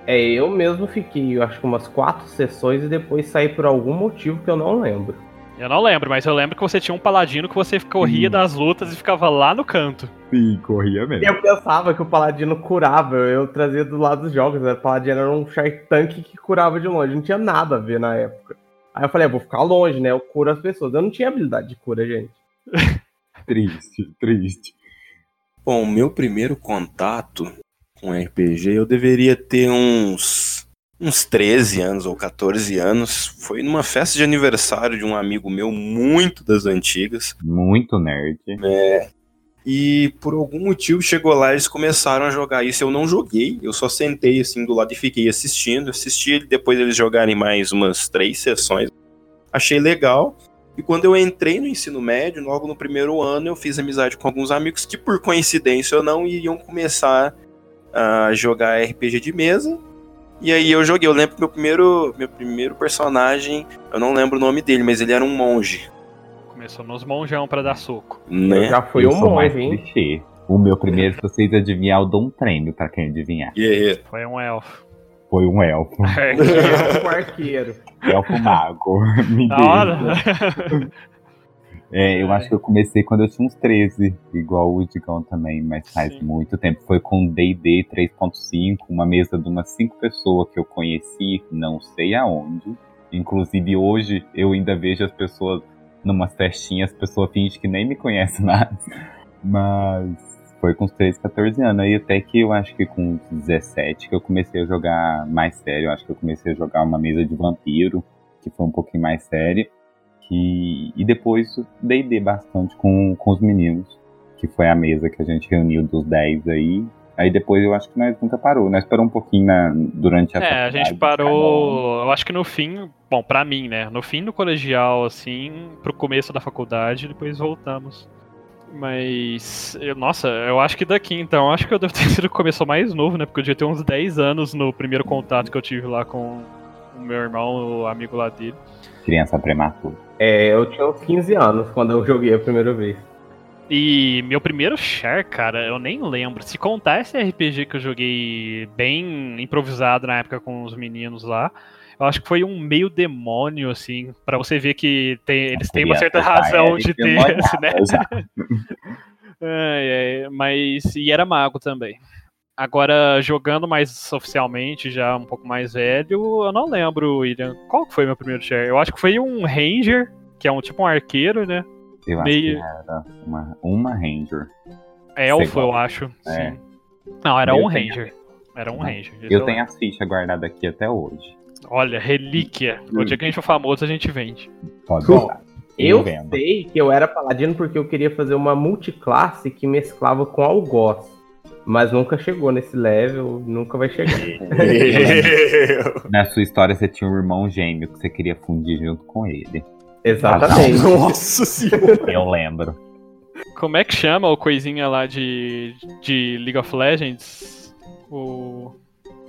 É, eu mesmo fiquei, eu acho que umas 4 sessões e depois saí por algum motivo que eu não lembro. Eu não lembro, mas eu lembro que você tinha um paladino que você corria das lutas e ficava lá no canto. Sim, corria mesmo. Eu pensava que o paladino curava, eu trazia do lado dos jogos, né? o paladino era um Shark Tank que curava de longe, não tinha nada a ver na época. Aí eu falei, ah, vou ficar longe, né? Eu curo as pessoas. Eu não tinha habilidade de cura, gente. triste, triste. Bom, meu primeiro contato com RPG, eu deveria ter uns uns 13 anos ou 14 anos. Foi numa festa de aniversário de um amigo meu muito das antigas. Muito nerd. É. E por algum motivo chegou lá, eles começaram a jogar isso. Eu não joguei, eu só sentei assim do lado e fiquei assistindo. Assisti depois eles jogarem mais umas três sessões. Achei legal. E quando eu entrei no ensino médio, logo no primeiro ano, eu fiz amizade com alguns amigos que, por coincidência ou não, iriam começar a jogar RPG de mesa. E aí eu joguei. Eu lembro que meu primeiro, meu primeiro personagem, eu não lembro o nome dele, mas ele era um monge. Começou nos monjão pra dar soco. Né? Já foi Eu um monge, hein? clichê. O meu primeiro, se vocês adivinhar, eu dou um prêmio pra quem adivinhar. Guerreiro. Foi um elfo. Foi um elfo. É, É um arqueiro. Elfo mago. Me da hora. É, eu acho que eu comecei quando eu tinha uns 13, igual o Digão também, mas faz Sim. muito tempo. Foi com D&D 3.5, uma mesa de umas 5 pessoas que eu conheci, não sei aonde. Inclusive hoje eu ainda vejo as pessoas numas festinhas, as pessoas fingem que nem me conhecem mais. Mas foi com uns 13, 14 anos. Aí até que eu acho que com uns 17 que eu comecei a jogar mais sério. Eu acho que eu comecei a jogar uma mesa de vampiro, que foi um pouquinho mais séria. Que... E depois D&D bastante com, com os meninos, que foi a mesa que a gente reuniu dos 10 aí. Aí depois eu acho que nós nunca parou. Nós parou um pouquinho na, durante a É, a gente um. parou. Eu acho que no fim, bom, pra mim, né? No fim do colegial, assim, pro começo da faculdade, depois voltamos. Mas, eu- nossa, eu acho que daqui então, eu acho que eu devo ter sido o que começou mais novo, né? Porque eu devia ter uns 10 anos no primeiro contato que eu tive lá com o meu irmão, o amigo lá dele. Criança prematura. É, eu tinha uns 15 anos quando eu joguei a primeira vez. E meu primeiro char, cara, eu nem lembro. Se contar esse RPG que eu joguei bem improvisado na época com os meninos lá, eu acho que foi um meio demônio, assim, pra você ver que tem- eles têm uma certa razão de ter, né? Ai, ai, mas. E era mago também. Agora, jogando mais oficialmente, já um pouco mais velho, eu não lembro, William. Qual que foi meu primeiro share? Eu acho que foi um Ranger, que é um tipo um arqueiro, né? Eu Meio- acho que era uma, uma Ranger. Elfo, eu acho. É. Sim. Não, era Eu um tenho- Ranger. Era um Ranger. Eu tenho lembro. as fichas guardadas aqui até hoje. Olha, relíquia. O dia que a gente for famoso, a gente vende. Pode. Eu vendo. sei que eu era paladino porque eu queria fazer uma multiclasse que mesclava com algoz. Mas nunca chegou nesse level, nunca vai chegar. Na sua história você tinha um irmão gêmeo que você queria fundir junto com ele. Exatamente. Nossa senhora. Eu lembro. Como é que chama o coisinha lá de, de League of Legends? O.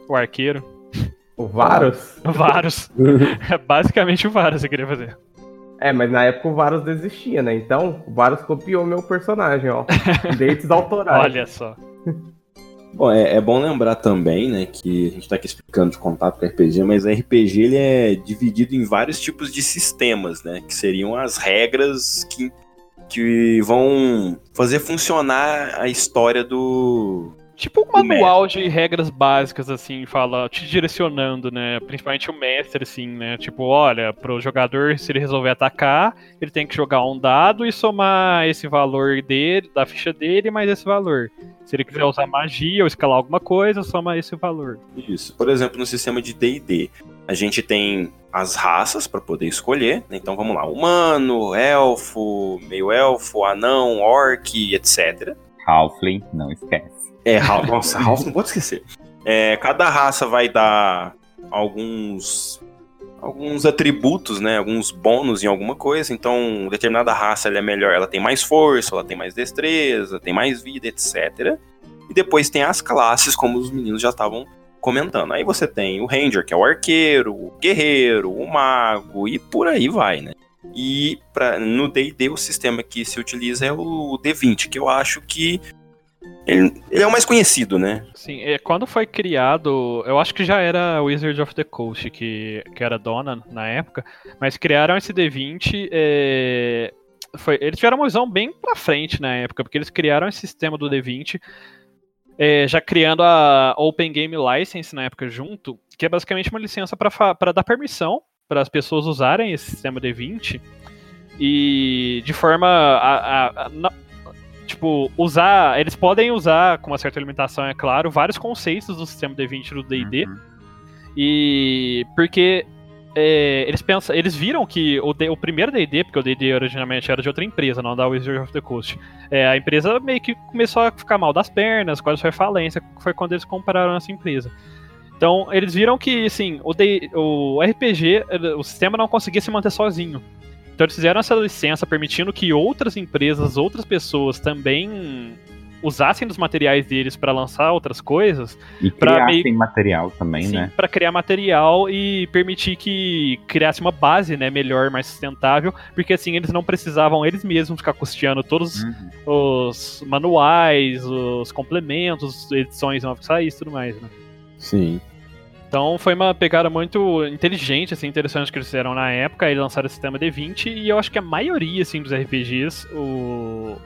O arqueiro. O Varus? O Varus. é basicamente o Varus que eu queria fazer. É, mas na época o Varus desistia, né? Então, o Varus copiou meu personagem, ó. Direitos autorais. Olha só. Bom, é, é bom lembrar também, né, que a gente tá aqui explicando de contato com RPG, mas o RPG ele é dividido em vários tipos de sistemas, né, que seriam as regras que, que vão fazer funcionar a história do... Tipo um manual de regras básicas, assim, fala, te direcionando, né? Principalmente o mestre, assim, né? Tipo, olha, pro jogador, se ele resolver atacar, ele tem que jogar um dado e somar esse valor dele, da ficha dele, mais esse valor. Se ele quiser usar magia ou escalar alguma coisa, soma esse valor. Isso. Por exemplo, no sistema de D&D, a gente tem as raças para poder escolher, né? então vamos lá, humano, elfo, meio-elfo, anão, orc, etc. Halfling, não esquece. É, Ralph, nossa, Ralph não pode esquecer. É, cada raça vai dar alguns alguns atributos, né, alguns bônus em alguma coisa. Então, determinada raça ela é melhor, ela tem mais força, ela tem mais destreza, tem mais vida, etc. E depois tem as classes, como os meninos já estavam comentando. Aí você tem o Ranger, que é o arqueiro, o guerreiro, o mago e por aí vai, né? E pra, no D&D o sistema que se utiliza é o D20, que eu acho que ele, ele é o mais conhecido, né? Sim, é, quando foi criado, eu acho que já era Wizard of the Coast, que, que era dona na época, mas criaram esse D20. é, foi, eles tiveram uma visão bem pra frente na época, porque eles criaram esse sistema do D20, é, já criando a Open Game License na época junto, que é basicamente uma licença para dar permissão para as pessoas usarem esse sistema D20 e de forma a, a- a- tipo, usar. Eles podem usar, com uma certa limitação, é claro, vários conceitos do sistema D20 do DD. Uhum. E. Porque é, eles pensam, eles viram que o, o primeiro D&D, porque o D&D originalmente era de outra empresa, não da Wizard of the Coast, é, a empresa meio que começou a ficar mal das pernas, quase foi falência, foi quando eles compraram essa empresa. Então, eles viram que, assim, o, D, o RPG, o sistema não conseguia se manter sozinho. Então, eles fizeram essa licença permitindo que outras empresas, outras pessoas também usassem dos materiais deles para lançar outras coisas. E criassem meio... material também, Sim, né? Para criar material e permitir que criasse uma base, né, melhor, mais sustentável, porque assim eles não precisavam eles mesmos ficar custeando todos uhum. os manuais, os complementos, edições novas que saíssem e tudo mais, né? Sim. Então foi uma pegada muito inteligente, assim, interessante que eles fizeram na época, eles lançaram o sistema D20 e eu acho que a maioria, assim, dos RPGs, o,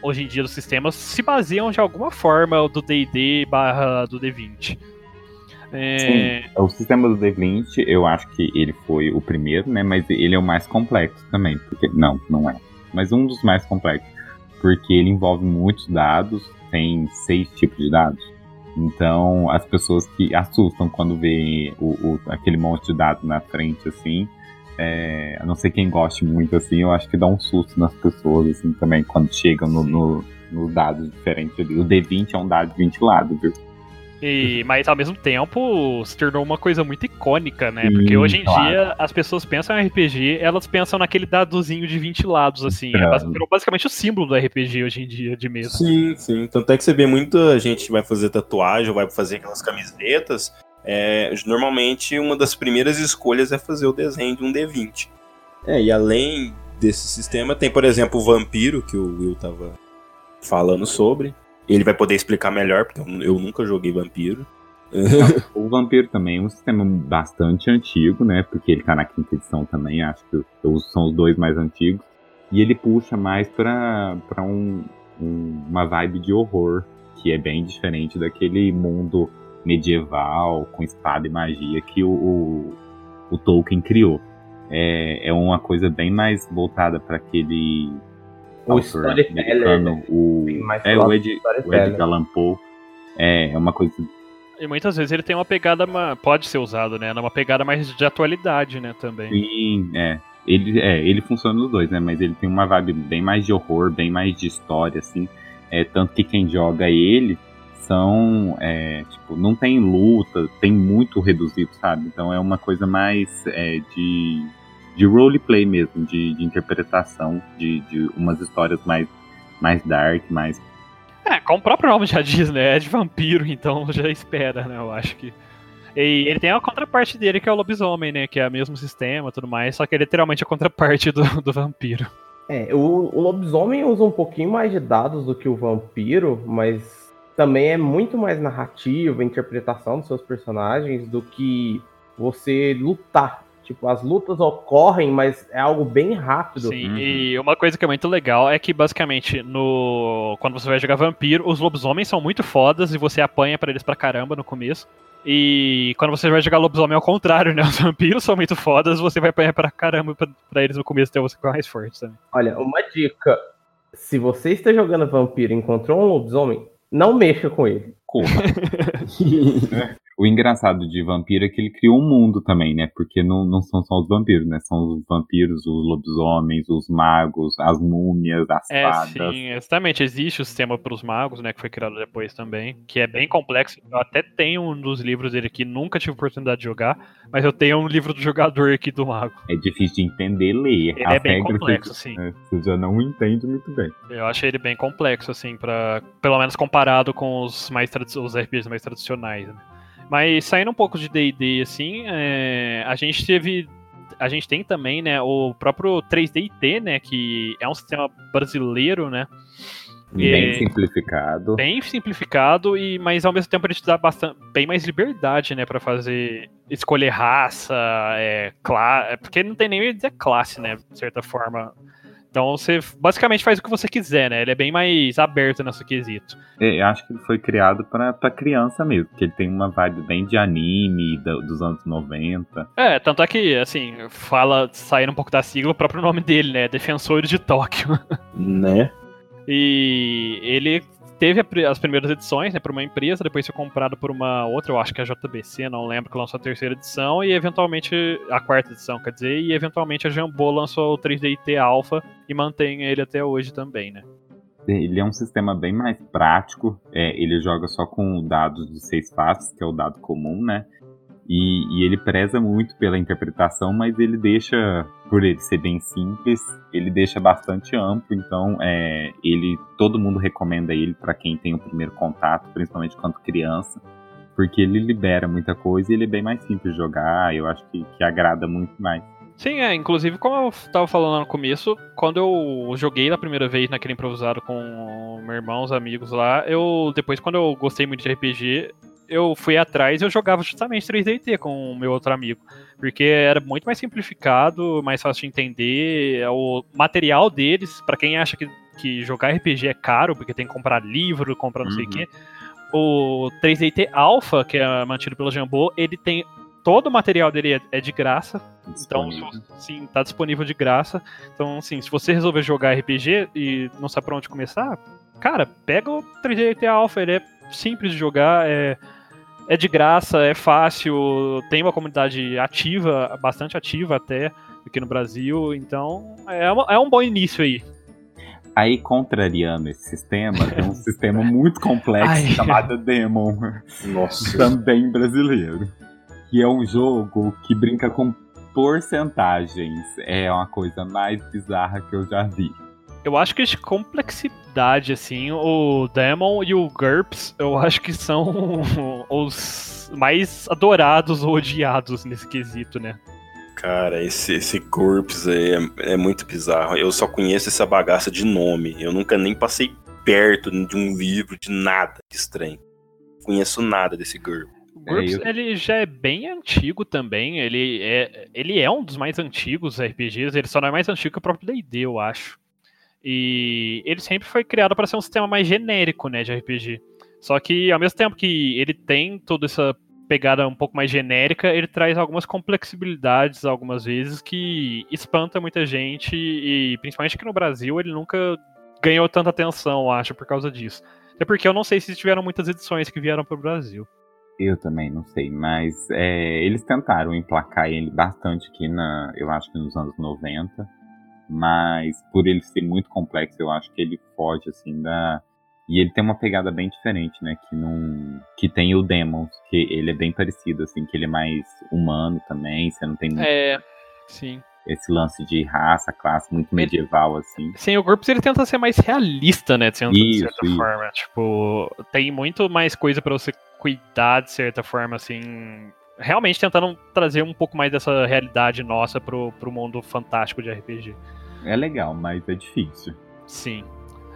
hoje em dia dos sistemas se baseiam de alguma forma do D&D barra do D20. É... Sim, o sistema do D20, eu acho que ele foi o primeiro, né? Mas ele é o mais complexo também, porque não, não é. Mas um dos mais complexos, porque ele envolve muitos dados, tem seis tipos de dados. Então, as pessoas que assustam quando vê o, o aquele monte de dados na frente, assim, é, a não ser quem goste muito, assim, eu acho que dá um susto nas pessoas, assim, também, quando chegam no, no, no dado diferente ali. O D20 é um dado ventilado, viu? E, mas ao mesmo tempo se tornou uma coisa muito icônica, né? Porque hoje em claro. dia as pessoas pensam em RPG, elas pensam naquele dadozinho de 20 lados, assim. É. Virou basicamente o símbolo do RPG hoje em dia, de mesa. Sim, sim. Tanto é que você vê muita gente que vai fazer tatuagem, ou vai fazer aquelas camisetas é, normalmente uma das primeiras escolhas é fazer o desenho de um D20. É, e além desse sistema, tem, por exemplo, o Vampiro, que o Will tava falando sobre. Ele vai poder explicar melhor, porque eu nunca joguei Vampiro. o Vampiro também é um sistema bastante antigo, né? Porque ele tá na quinta edição também, acho que são os dois mais antigos. E ele puxa mais pra, pra um, um, uma vibe de horror, que é bem diferente daquele mundo medieval, com espada e magia que o, o, o Tolkien criou. É, é uma coisa bem mais voltada para aquele o storyteller, né? o, é, o Ed, o Ed Allan Poe. É, é uma coisa e muitas vezes ele tem uma pegada, pode ser usado, né? Numa pegada mais de atualidade, né, também. Sim, é. Ele, é, ele funciona nos dois, né? Mas ele tem uma vibe bem mais de horror, bem mais de história, assim. É, tanto que quem joga ele são, é, tipo, não tem luta, tem muito reduzido, sabe? Então é uma coisa mais é, de, de roleplay mesmo, de, de interpretação, de, de umas histórias mais, mais dark, mais... É, como o próprio nome já diz, né? É de vampiro, então já espera, né? Eu acho que... E ele tem a contraparte dele, que é o lobisomem, né? Que é o mesmo sistema tudo mais, só que é literalmente a contraparte do, do vampiro. É, o, o lobisomem usa um pouquinho mais de dados do que o vampiro, mas também é muito mais narrativa, interpretação dos seus personagens do que você lutar. Tipo, as lutas ocorrem, mas é algo bem rápido. Sim, uhum. e uma coisa que é muito legal é que, basicamente, no quando você vai jogar vampiro, os lobisomens são muito fodas e você apanha para eles pra caramba no começo. E quando você vai jogar lobisomem, é o contrário, né? Os vampiros são muito fodas, você vai apanhar pra caramba pra, pra eles no começo até você ficar mais forte também. Olha, uma dica. Se você está jogando vampiro e encontrou um lobisomem, não mexa com ele. Corra. O engraçado de vampiro é que ele criou um mundo também, né? Porque não, não são só os vampiros, né? São os vampiros, os lobisomens, os magos, as múmias, as é, fadas. Sim, exatamente. Existe o sistema para os magos, né? Que foi criado depois também. Que é bem complexo. Eu até tenho um dos livros dele que nunca tive oportunidade de jogar. Mas eu tenho um livro do jogador aqui do mago. É difícil de entender ler. Ele é bem complexo, você, sim. É, você já não entende muito bem. Eu achei ele bem complexo, assim, para pelo menos comparado com os mais os RPGs mais tradicionais, né? Mas saindo um pouco de D&D, assim, é, a gente teve... A gente tem também, né, o próprio 3D&T, né, que é um sistema brasileiro, né, Bem é, simplificado. Bem simplificado, e mas ao mesmo tempo ele te dá bastante, bem mais liberdade, né, para fazer escolher raça, é, classe, porque não tem nem dizer classe, né, de certa forma. Então você basicamente faz o que você quiser, né? Ele é bem mais aberto nesse quesito. É, eu acho que ele foi criado para criança mesmo, porque ele tem uma vibe bem de anime do, dos anos 90. É, tanto é que, assim, fala, saindo um pouco da sigla, o próprio nome dele, né? Defensores de Tóquio. Né? E ele teve as primeiras edições, né, por uma empresa, depois foi comprado por uma outra, eu acho que é a JBC, não lembro, que lançou a terceira edição, e eventualmente, a quarta edição, quer dizer, e eventualmente a Jambô lançou o 3DIT Alpha e mantém ele até hoje também, né. Ele é um sistema bem mais prático, é, ele joga só com dados de seis faces, que é o dado comum, né, e, e, ele preza muito pela interpretação, mas ele deixa, por ele ser bem simples, ele deixa bastante amplo. Então, é, ele, todo mundo recomenda ele para quem tem o primeiro contato, principalmente quando criança, porque ele libera muita coisa e ele é bem mais simples de jogar. Eu acho que, que agrada muito mais. Sim, é. Inclusive, como eu estava falando no começo, quando eu joguei na primeira vez naquele improvisado com meus irmãos, amigos lá, eu depois, quando eu gostei muito de RPG, eu fui atrás e eu jogava justamente 3DT com o meu outro amigo. Porque era muito mais simplificado, mais fácil de entender. O material deles, para quem acha que, que jogar RPG é caro, porque tem que comprar livro, comprar não uhum. sei o quê. O 3DT Alpha, que é mantido pela Jambô, ele tem. Todo o material dele é, é de graça. Então, sim, tá disponível de graça. Então, assim, se você resolver jogar RPG e não sabe pra onde começar, cara, pega o 3DT Alpha, ele é simples de jogar, é, é de graça, é fácil, tem uma comunidade ativa, bastante ativa até aqui no Brasil, então é, uma, é um bom início aí. Aí, contrariando esse sistema, tem um sistema muito complexo Ai. chamado Demon. Nossa. Também brasileiro. Que é um jogo que brinca com porcentagens. É uma coisa mais bizarra que eu já vi. Eu acho que de complexidade, assim, o Demon e o GURPS, eu acho que são os mais adorados ou odiados nesse quesito, né? Cara, esse, esse GURPS aí é, é muito bizarro. Eu só conheço essa bagaça de nome. Eu nunca nem passei perto de um livro, de nada de estranho. Conheço nada desse GURPS. O GURPS, é, eu... ele já é bem antigo também. Ele é, ele é um dos mais antigos RPGs. Ele só não é mais antigo que o próprio D&D, eu acho. E ele sempre foi criado para ser um sistema mais genérico, né, de RPG. Só que ao mesmo tempo que ele tem toda essa pegada um pouco mais genérica, ele traz algumas complexibilidades algumas vezes que espanta muita gente e principalmente aqui no Brasil ele nunca ganhou tanta atenção, acho, por causa disso. Até porque eu não sei se tiveram muitas edições que vieram para o Brasil. Eu também não sei, mas é, eles tentaram emplacar ele bastante aqui na, eu acho que nos anos 90 mas por ele ser muito complexo, eu acho que ele foge assim da e ele tem uma pegada bem diferente, né, que não que tem o Demons, que ele é bem parecido assim, que ele é mais humano também, você não tem muito... É, sim. Esse lance de raça, classe muito medieval ele, assim. Sim, o Gurps ele tenta ser mais realista, né, de certa, isso, certa isso. forma, tipo, tem muito mais coisa para você cuidar de certa forma assim, realmente tentando trazer um pouco mais dessa realidade nossa pro, pro mundo fantástico de RPG. É legal, mas é difícil. Sim.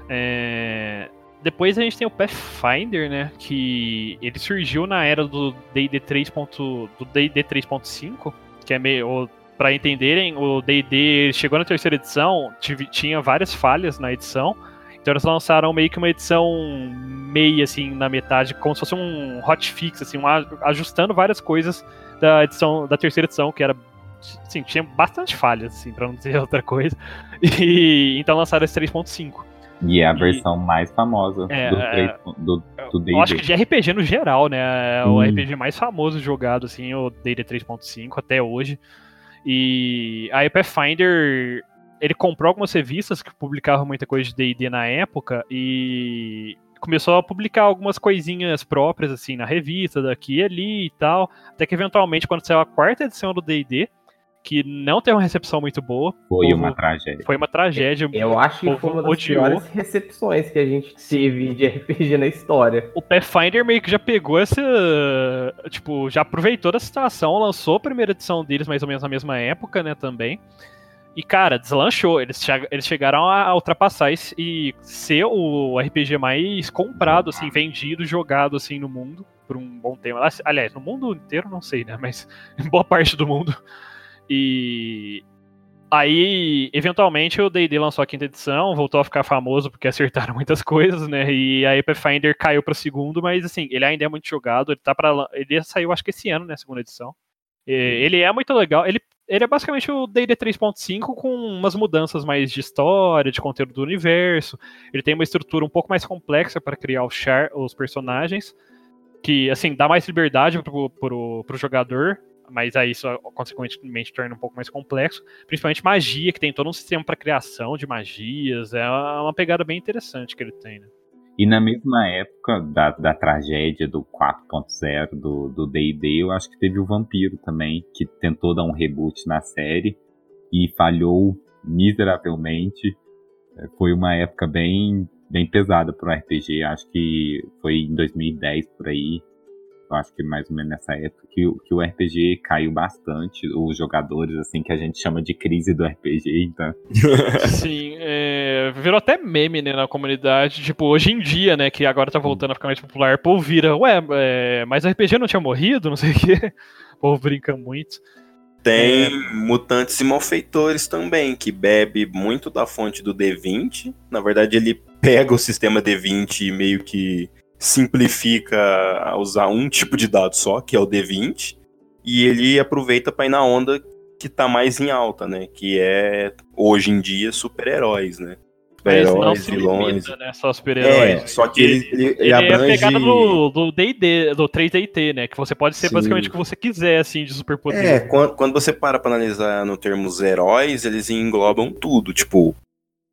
É... Depois a gente tem o Pathfinder, né? Que ele surgiu na era do D&D 3. do D&D 3.5, que é meio para entenderem, o D&D chegou na terceira edição, tinha várias falhas na edição. Então eles lançaram meio que uma edição meia assim na metade, como se fosse um hotfix assim, um, ajustando várias coisas da edição da terceira edição, que era sim, tinha bastante falhas, assim, pra não dizer outra coisa. E então lançaram esse 3.5. E é a versão mais famosa é, do, 3, do, do D&D. Eu acho que de RPG no geral, né? É o RPG mais famoso jogado, assim, o D&D 3.5 até hoje. E a Pathfinder, ele comprou algumas revistas que publicavam muita coisa de D&D na época e começou a publicar algumas coisinhas próprias, assim, na revista, daqui e ali e tal. Até que eventualmente, quando saiu a quarta edição do D&D, que não teve uma recepção muito boa. Foi uma tragédia. Foi uma tragédia. Eu acho que foi uma das odiou. piores recepções que a gente teve de RPG na história. O Pathfinder meio que já pegou essa. Tipo, já aproveitou da situação, lançou a primeira edição deles mais ou menos na mesma época, né, também. E, cara, deslanchou. Eles, che eles chegaram a ultrapassar esse, e ser o RPG mais comprado, assim, vendido, jogado, assim, no mundo por um bom tempo. Aliás, no mundo inteiro, não sei, né? Mas em boa parte do mundo. E aí, eventualmente, o D&D lançou a quinta edição, voltou a ficar famoso porque acertaram muitas coisas, né? E aí Pathfinder caiu para segundo, mas assim, ele ainda é muito jogado, ele tá para ele saiu acho que esse ano, né, segunda edição. E, ele é muito legal, ele ele é basicamente o D&D 3.5 com umas mudanças mais de história, de conteúdo do universo. Ele tem uma estrutura um pouco mais complexa para criar os, char, os personagens, que, assim, dá mais liberdade pro, pro, pro jogador, mas aí isso, consequentemente, torna um pouco mais complexo. Principalmente magia, que tem todo um sistema para criação de magias. É uma pegada bem interessante que ele tem, né? E na mesma época da, da tragédia do 4.0 do D&D, eu acho que teve o Vampiro também, que tentou dar um reboot na série e falhou miseravelmente. É, foi uma época bem, bem pesada para o RPG, acho que foi em 2010 por aí, eu acho que mais ou menos nessa época que, que o RPG caiu bastante, os jogadores, assim, que a gente chama de crise do RPG, então. Sim, é, virou até meme, né, na comunidade, tipo, hoje em dia, né, que agora tá voltando a ficar mais popular, o povo vira, ué, é, mas o RPG não tinha morrido, não sei o quê, o povo brinca muito. Tem é. mutantes e malfeitores também, que bebe muito da fonte do D20, na verdade ele pega o sistema D20 e meio que simplifica a usar um tipo de dado só, que é o D20, e ele aproveita para ir na onda que tá mais em alta, né? Que é, hoje em dia, super-heróis, né? Super-heróis, vilões. Limita, né? Só super-heróis. É, só que ele, ele, ele, ele abrange... é pegada do, do D&D, do 3DT, né? Que você pode ser Sim. basicamente o que você quiser, assim, de superpoder. É, quando, quando você para pra analisar no termos heróis, eles englobam tudo. Tipo,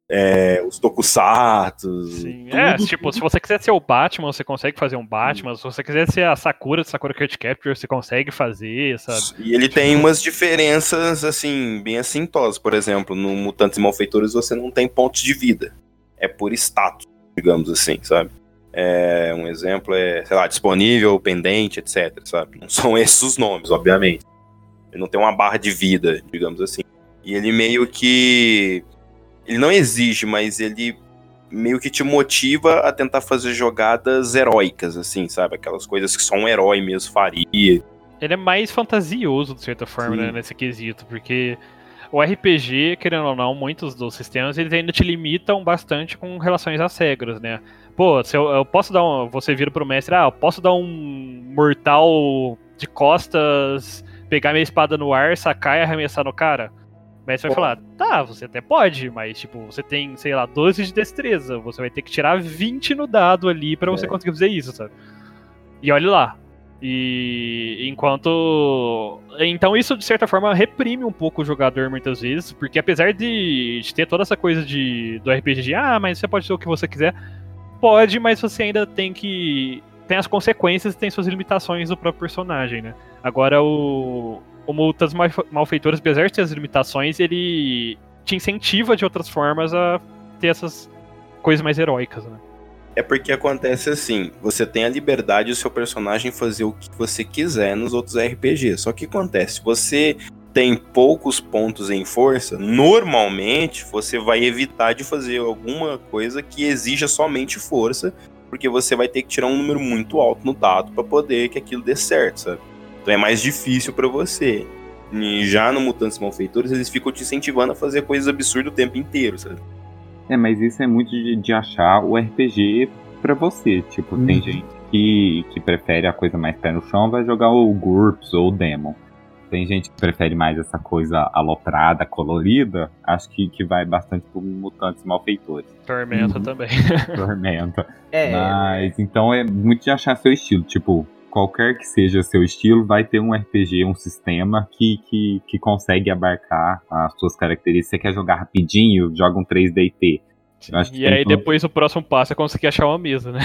é, os tokusatsu. Sim, tudo, é, tipo, tudo. se você quiser ser o Batman, você consegue fazer um Batman. Se você quiser ser a Sakura de Sakura Card Capture, você consegue fazer, sabe? E ele tem umas diferenças, assim, bem assintosas. Por exemplo, no Mutantes e Malfeitores você não tem pontos de vida. É por status, digamos assim, sabe? É, um exemplo é, sei lá, disponível, pendente, etc, sabe? Não são esses os nomes, obviamente. Ele não tem uma barra de vida, digamos assim. E ele meio que ele não exige, mas ele meio que te motiva a tentar fazer jogadas heróicas, assim, sabe? Aquelas coisas que só um herói mesmo faria. Ele é mais fantasioso, de certa forma, né, nesse quesito, porque o RPG, querendo ou não, muitos dos sistemas, eles ainda te limitam bastante com relações às regras, né? Pô, se eu, eu posso dar um. Você vira pro mestre, ah, eu posso dar um mortal de costas, pegar minha espada no ar, sacar e arremessar no cara? Mas você vai falar, tá, você até pode, mas tipo, você tem, sei lá, 12 de destreza, você vai ter que tirar 20 no dado ali para você é. conseguir fazer isso, sabe? E olhe lá. E enquanto. Então isso, de certa forma, reprime um pouco o jogador muitas vezes, porque apesar de, de ter toda essa coisa de, do RPG de, ah, mas você pode ser o que você quiser, pode, mas você ainda tem que. Tem as consequências e tem suas limitações do próprio personagem, né? Agora o o Multas Malfeitoras, apesar de ter as limitações, ele te incentiva de outras formas a ter essas coisas mais heróicas, né? É porque acontece assim, você tem a liberdade do seu personagem fazer o que você quiser nos outros RPGs. Só que acontece, você tem poucos pontos em força, normalmente você vai evitar de fazer alguma coisa que exija somente força, porque você vai ter que tirar um número muito alto no dado para poder que aquilo dê certo, sabe? Então é mais difícil para você. E já no Mutantes Malfeitores, eles ficam te incentivando a fazer coisas absurdas o tempo inteiro, sabe? É, mas isso é muito de, de achar o RPG para você. Tipo, tem uhum. gente que, que prefere a coisa mais pé no chão, vai jogar o GURPS ou o Demon. Tem gente que prefere mais essa coisa aloprada, colorida. Acho que, que vai bastante pro Mutantes Malfeitores. Tormenta uhum. também. Tormenta. É. Mas então é muito de achar seu estilo. Tipo, qualquer que seja seu estilo, vai ter um RPG, um sistema que, que, que consegue abarcar as suas características. Você quer jogar rapidinho, joga um 3DT. e aí depois o próximo passo é conseguir achar uma mesa, né?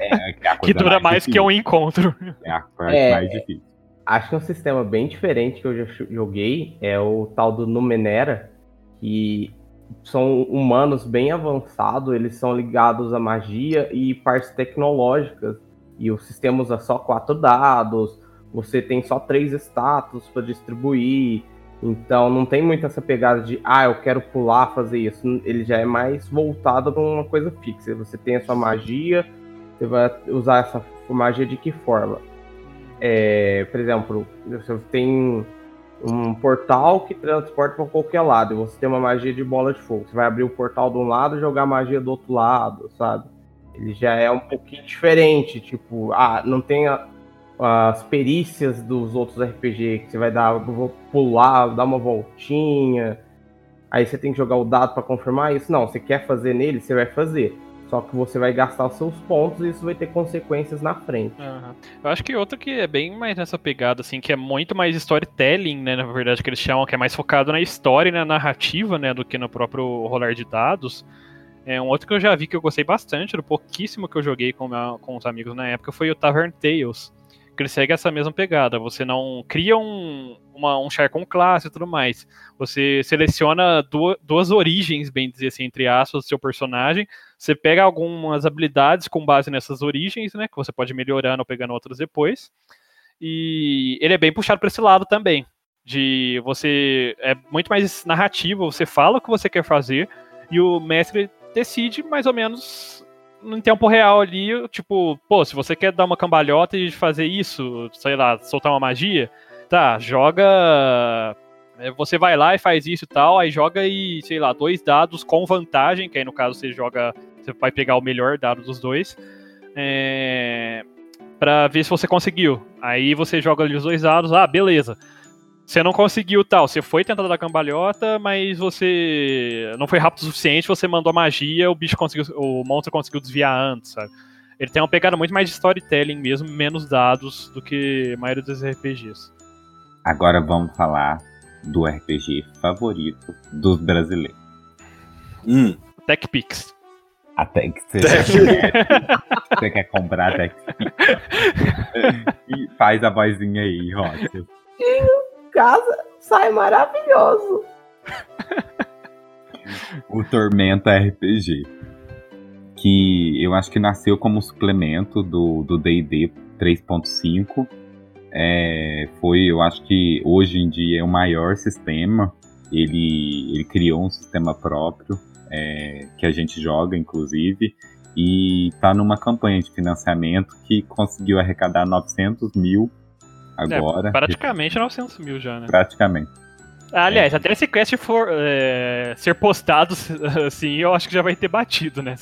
É, é que dura mais, mais que um encontro. É a parte é, mais difícil. Acho que um sistema bem diferente que eu já joguei é o tal do Numenera, que são humanos bem avançados, eles são ligados à magia e partes tecnológicas e o sistema usa só quatro dados, você tem só três status para distribuir, então não tem muito essa pegada de ah, eu quero pular, fazer isso. Ele já é mais voltado para uma coisa fixa. Você tem a sua magia, você vai usar essa magia de que forma? É, por exemplo, você tem um portal que transporta para qualquer lado, e você tem uma magia de bola de fogo. Você vai abrir o portal de um lado e jogar magia do outro lado, sabe? Ele já é um pouquinho diferente, tipo, ah, não tem a, as perícias dos outros RPG, que você vai dar, vou pular, dar uma voltinha, aí você tem que jogar o dado para confirmar isso. Não, você quer fazer nele, você vai fazer. Só que você vai gastar os seus pontos e isso vai ter consequências na frente. Uhum. Eu acho que outro que é bem mais nessa pegada, assim, que é muito mais storytelling, né? Na verdade, que eles chamam, que é mais focado na história e na narrativa, né? Do que no próprio rolar de dados. É, um outro que eu já vi que eu gostei bastante, do pouquíssimo que eu joguei com, minha, com os amigos na época, foi o Tavern Tales que ele segue essa mesma pegada. Você não cria um, uma, um com classe e tudo mais. Você seleciona duas, duas origens, bem dizer assim, entre aspas, do seu personagem. Você pega algumas habilidades com base nessas origens, né? Que você pode melhorando ou pegando outras depois. E ele é bem puxado para esse lado também. De você. É muito mais narrativo, você fala o que você quer fazer e o mestre decide mais ou menos em tempo real ali, tipo, pô, se você quer dar uma cambalhota e fazer isso, sei lá, soltar uma magia, tá, joga. É, você vai lá e faz isso e tal, aí joga e, sei lá, dois dados com vantagem, que aí no caso você joga. Você vai pegar o melhor dado dos dois. É, pra ver se você conseguiu. Aí você joga ali os dois dados, ah, beleza. Você não conseguiu tal, você foi tentar dar cambalhota, mas você não foi rápido o suficiente, você mandou a magia, o bicho conseguiu, o monstro conseguiu desviar antes, sabe? Ele tem uma pegada muito mais de storytelling mesmo, menos dados do que a maioria dos RPGs. Agora vamos falar do RPG favorito dos brasileiros. Hum. TechPix. A Tech você, você quer comprar a TechPix? e faz a vozinha aí, Rocha casa sai maravilhoso. o Tormenta RPG. Que eu acho que nasceu como suplemento do D&D 3.5. É, foi, eu acho que hoje em dia é o maior sistema. Ele, ele criou um sistema próprio é, que a gente joga, inclusive, e está numa campanha de financiamento que conseguiu arrecadar 900 mil agora. É, praticamente 900 mil já, né? Praticamente. Aliás, é. até esse quest for é, ser postado assim, eu acho que já vai ter batido, né?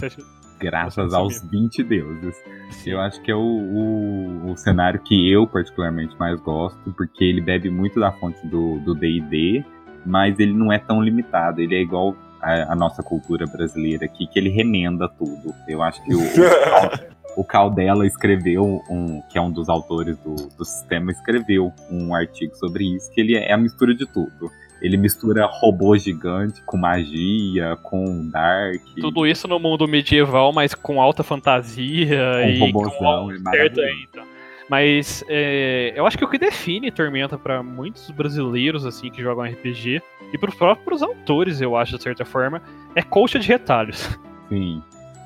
Graças aos 20 deuses. Sim. Eu acho que é o, o, o, cenário que eu particularmente mais gosto, porque ele bebe muito da fonte do D&D, mas ele não é tão limitado. Ele é igual a, a, nossa cultura brasileira aqui, que ele remenda tudo. Eu acho que o, o Caldela escreveu, um, que é um dos autores do, do sistema, escreveu um artigo sobre isso, que ele é a mistura de tudo. Ele mistura robô gigante com magia, com dark. Tudo isso no mundo medieval, mas com alta fantasia com e robôzão, com certo então. Mas é, eu acho que o que define Tormenta para muitos brasileiros assim que jogam RPG e para os próprios autores, eu acho de certa forma, é colcha de retalhos. Sim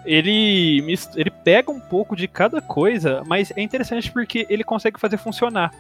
ele, ele pega um pouco de cada coisa, mas é interessante porque ele consegue fazer funcionar.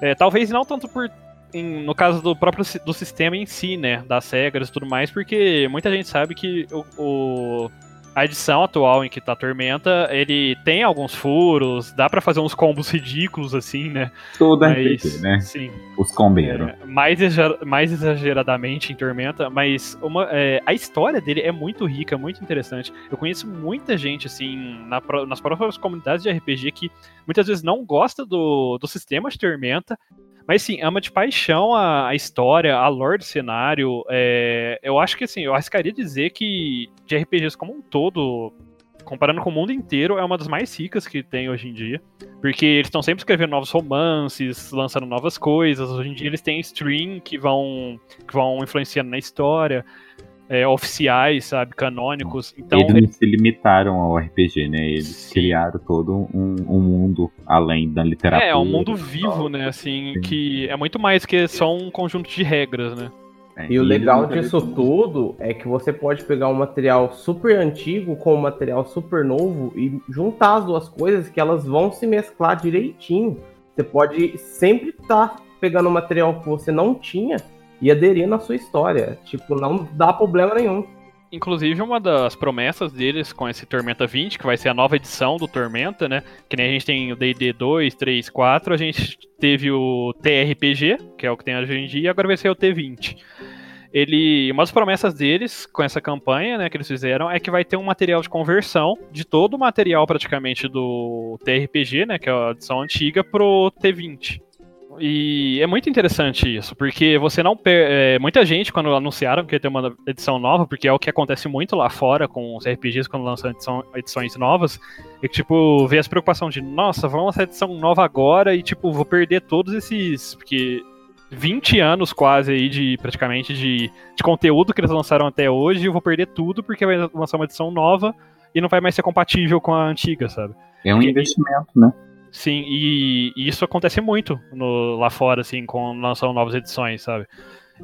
É, talvez não tanto por em, no caso do próprio do sistema em si, né, das regras e tudo mais, porque muita gente sabe que o, o a edição atual em que tá Tormenta, ele tem alguns furos, dá para fazer uns combos ridículos assim, né? Todo mas, RPG, né? Sim. Os combeiros. É, mais, mais exageradamente em Tormenta, mas uma, é, a história dele é muito rica, muito interessante. Eu conheço muita gente, assim, na, nas próprias comunidades de RPG que muitas vezes não gosta do, do sistema de Tormenta, mas sim, ama de paixão a, a história, a lore do cenário. É, eu acho que assim, eu arriscaria dizer que de RPGs como um todo, comparando com o mundo inteiro, é uma das mais ricas que tem hoje em dia. Porque eles estão sempre escrevendo novos romances, lançando novas coisas. Hoje em dia eles têm stream que vão, que vão influenciando na história é, oficiais, sabe, canônicos. Então, eles não se limitaram ao RPG, né? Eles Sim. criaram todo um, um, mundo além da literatura. É, um mundo vivo, né? Assim, Sim. que é muito mais que só um conjunto de regras, né? É, e o legal disso tudo é que você pode pegar um material super antigo com um material super novo e juntar as duas coisas que elas vão se mesclar direitinho. Você pode sempre estar tá pegando um material que você não tinha e aderir na sua história. Tipo, não dá problema nenhum. Inclusive, uma das promessas deles com esse Tormenta 20, que vai ser a nova edição do Tormenta, né? Que nem a gente tem o DD 2, 3, 4, a gente teve o TRPG, que é o que tem hoje em dia, e agora vai ser o T20. ele, uma das promessas deles com essa campanha, né, que eles fizeram, é que vai ter um material de conversão de todo o material praticamente do TRPG, né, que é a edição antiga, pro T20. E é muito interessante isso, porque você não per... É, muita gente, quando anunciaram que ia ter uma edição nova, porque é o que acontece muito lá fora com os RPGs quando lançam edição, edições novas, é que, tipo, vê as preocupações de, nossa, vamos lançar edição nova agora e, tipo, vou perder todos esses. Porque 20 anos quase aí de praticamente de, de conteúdo que eles lançaram até hoje, e eu vou perder tudo porque vai lançar uma edição nova e não vai mais ser compatível com a antiga, sabe? É um porque, investimento, né? Sim, e, e, isso acontece muito no, lá fora, assim, com lançando novas edições, sabe?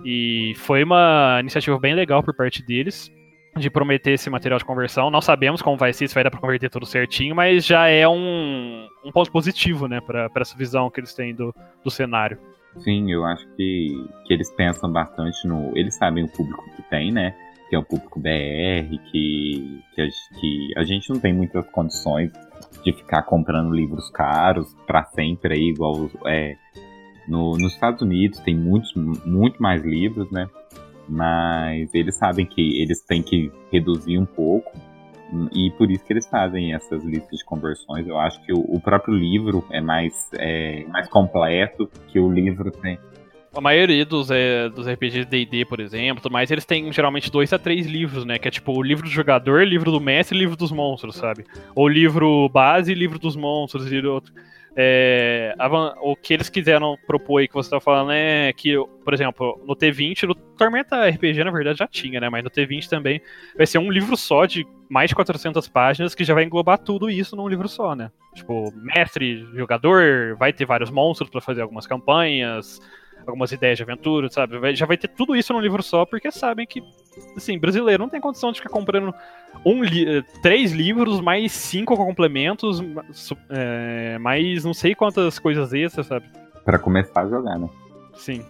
E foi uma iniciativa bem legal por parte deles de prometer esse material de conversão. Não sabemos como vai ser, se vai dar para converter tudo certinho, mas já é um, um ponto positivo, né, para essa visão que eles têm do, do cenário. Sim, eu acho que, que eles pensam bastante no. Eles sabem o público que tem, né? Que é o público BR, que, que, a, que a gente não tem muitas condições de ficar comprando livros caros para sempre aí, igual é, no, nos Estados Unidos tem muitos, muito mais livros, né? Mas eles sabem que eles têm que reduzir um pouco e por isso que eles fazem essas listas de conversões. Eu acho que o, o próprio livro é mais, é, mais completo que o livro tem. A maioria dos, é, dos RPGs D&D, por exemplo, mas eles têm geralmente dois a três livros, né? Que é tipo o livro do jogador, livro do mestre livro dos monstros, sabe? Ou livro base livro dos monstros e outro. É, o que eles quiseram propor aí que você tá falando é que, por exemplo, no T20, no Tormenta RPG na verdade já tinha, né? Mas no T20 também vai ser um livro só de mais de 400 páginas que já vai englobar tudo isso num livro só, né? Tipo, mestre, jogador, vai ter vários monstros para fazer algumas campanhas, algumas ideias de aventura, sabe? Já vai ter tudo isso num livro só, porque sabem que, assim, brasileiro não tem condição de ficar comprando um li eh, três livros, mais cinco complementos, é, mais não sei quantas coisas extras, sabe? Para começar a jogar, né? Sim.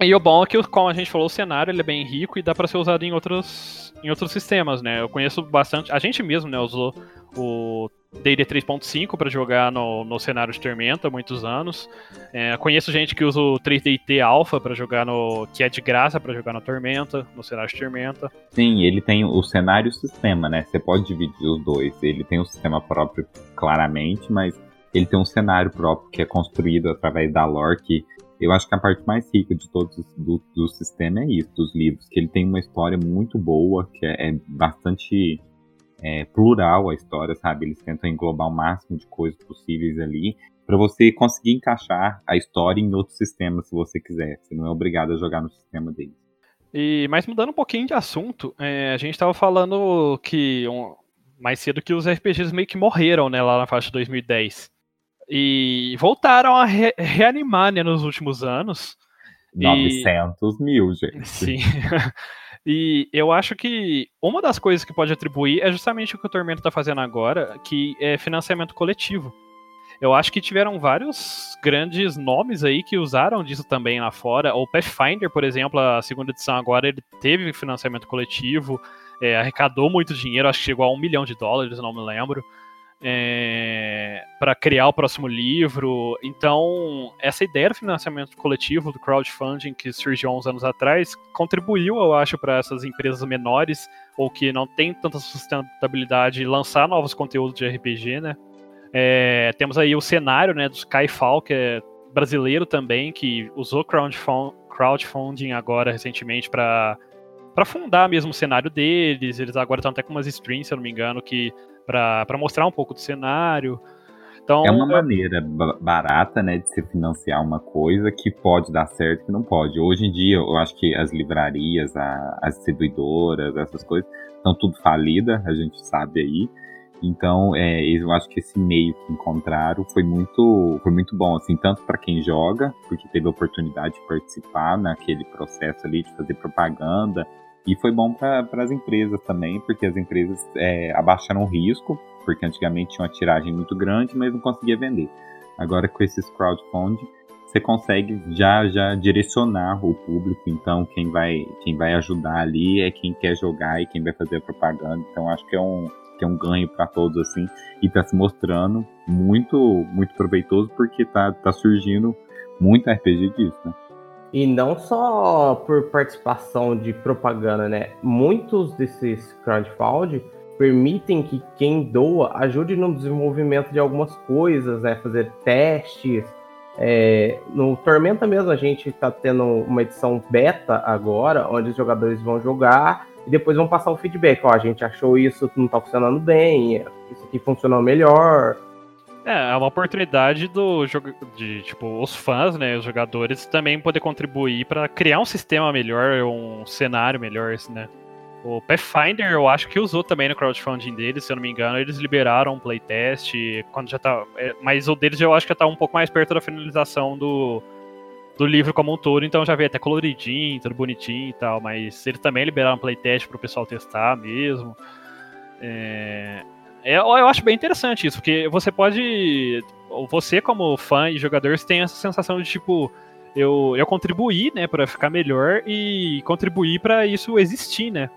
E o bom é que, como a gente falou, o cenário ele é bem rico e dá para ser usado em outros, em outros sistemas, né? Eu conheço bastante. A gente mesmo, né, usou o D&D 3.5 para jogar no, no cenário de Tormenta há muitos anos. É, conheço gente que usa o 3DT Alpha para jogar no. que é de graça para jogar na Tormenta, no cenário de Tormenta. Sim, ele tem o cenário sistema, né? Você pode dividir os dois. Ele tem um sistema próprio, claramente, mas ele tem um cenário próprio que é construído através da lore que eu acho que a parte mais rica de todos do, do sistema é isso, dos livros, que ele tem uma história muito boa, que é, é bastante é, plural a história, sabe? Eles tentam englobar o máximo de coisas possíveis ali, para você conseguir encaixar a história em outros sistemas se você quiser. Você não é obrigado a jogar no sistema deles. E, mas mudando um pouquinho de assunto, é, a gente estava falando que um, mais cedo que os RPGs meio que morreram, né, lá na faixa de 2010. E voltaram a re reanimar né, nos últimos anos. 900 e... mil, gente. Sim. e eu acho que uma das coisas que pode atribuir é justamente o que o Tormento está fazendo agora, que é financiamento coletivo. Eu acho que tiveram vários grandes nomes aí que usaram disso também lá fora. O Pathfinder, por exemplo, a segunda edição agora, ele teve financiamento coletivo, é, arrecadou muito dinheiro, acho que chegou a um milhão de dólares, não me lembro é, para criar o próximo livro. Então, essa ideia do financiamento coletivo, do crowdfunding que surgiu há uns anos atrás, contribuiu, eu acho, para essas empresas menores ou que não têm tanta sustentabilidade lançar novos conteúdos de RPG, né? É, temos aí o cenário né, do Skyfall, que é brasileiro também, que usou crowdfunding agora recentemente para para fundar mesmo o cenário deles. Eles agora estão até com umas streams, se eu não me engano, que para mostrar um pouco do cenário. Então, é uma maneira barata, né, de se financiar uma coisa que pode dar certo e que não pode. Hoje em dia, eu acho que as livrarias, a, as distribuidoras, essas coisas, estão tudo falidas, a gente sabe aí. Então, é, eu acho que esse meio que encontraram foi muito, foi muito bom, assim, tanto para quem joga, porque teve a oportunidade de participar naquele processo ali de fazer propaganda, e foi bom para as empresas também, porque as empresas é, abaixaram o risco, porque antigamente tinha uma tiragem muito grande, mas não conseguia vender. Agora com esses crowdfunding, você consegue já já direcionar o público, então quem vai quem vai ajudar ali é quem quer jogar e quem vai fazer a propaganda. Então acho que é um que é um ganho para todos assim e está se mostrando muito muito proveitoso porque tá tá surgindo muito RPG disso, né? E não só por participação de propaganda, né? Muitos desses crowdfunding permitem que quem doa ajude no desenvolvimento de algumas coisas, né? Fazer testes. É, no Tormenta mesmo a gente está tendo uma edição beta agora, onde os jogadores vão jogar e depois vão passar o feedback. Ó, a gente achou isso não está funcionando bem, isso aqui funcionou melhor. É, é uma oportunidade do jogo de tipo os fãs, né, os jogadores também poder contribuir para criar um sistema melhor, um cenário melhor, assim, né? O Pathfinder eu acho que usou também no crowdfunding deles, se eu não me engano, eles liberaram um playtest quando já tá, é, mas o deles eu acho que já tá um pouco mais perto da finalização do do livro como um todo, então já veio até coloridinho, tudo bonitinho e tal, mas eles também liberaram um playtest para o pessoal testar mesmo. É, é, eu acho bem interessante isso, porque você pode. Você, como fã e jogador, tem essa sensação de tipo. Eu, eu contribuí, né, para ficar melhor e contribuir para isso existir, né?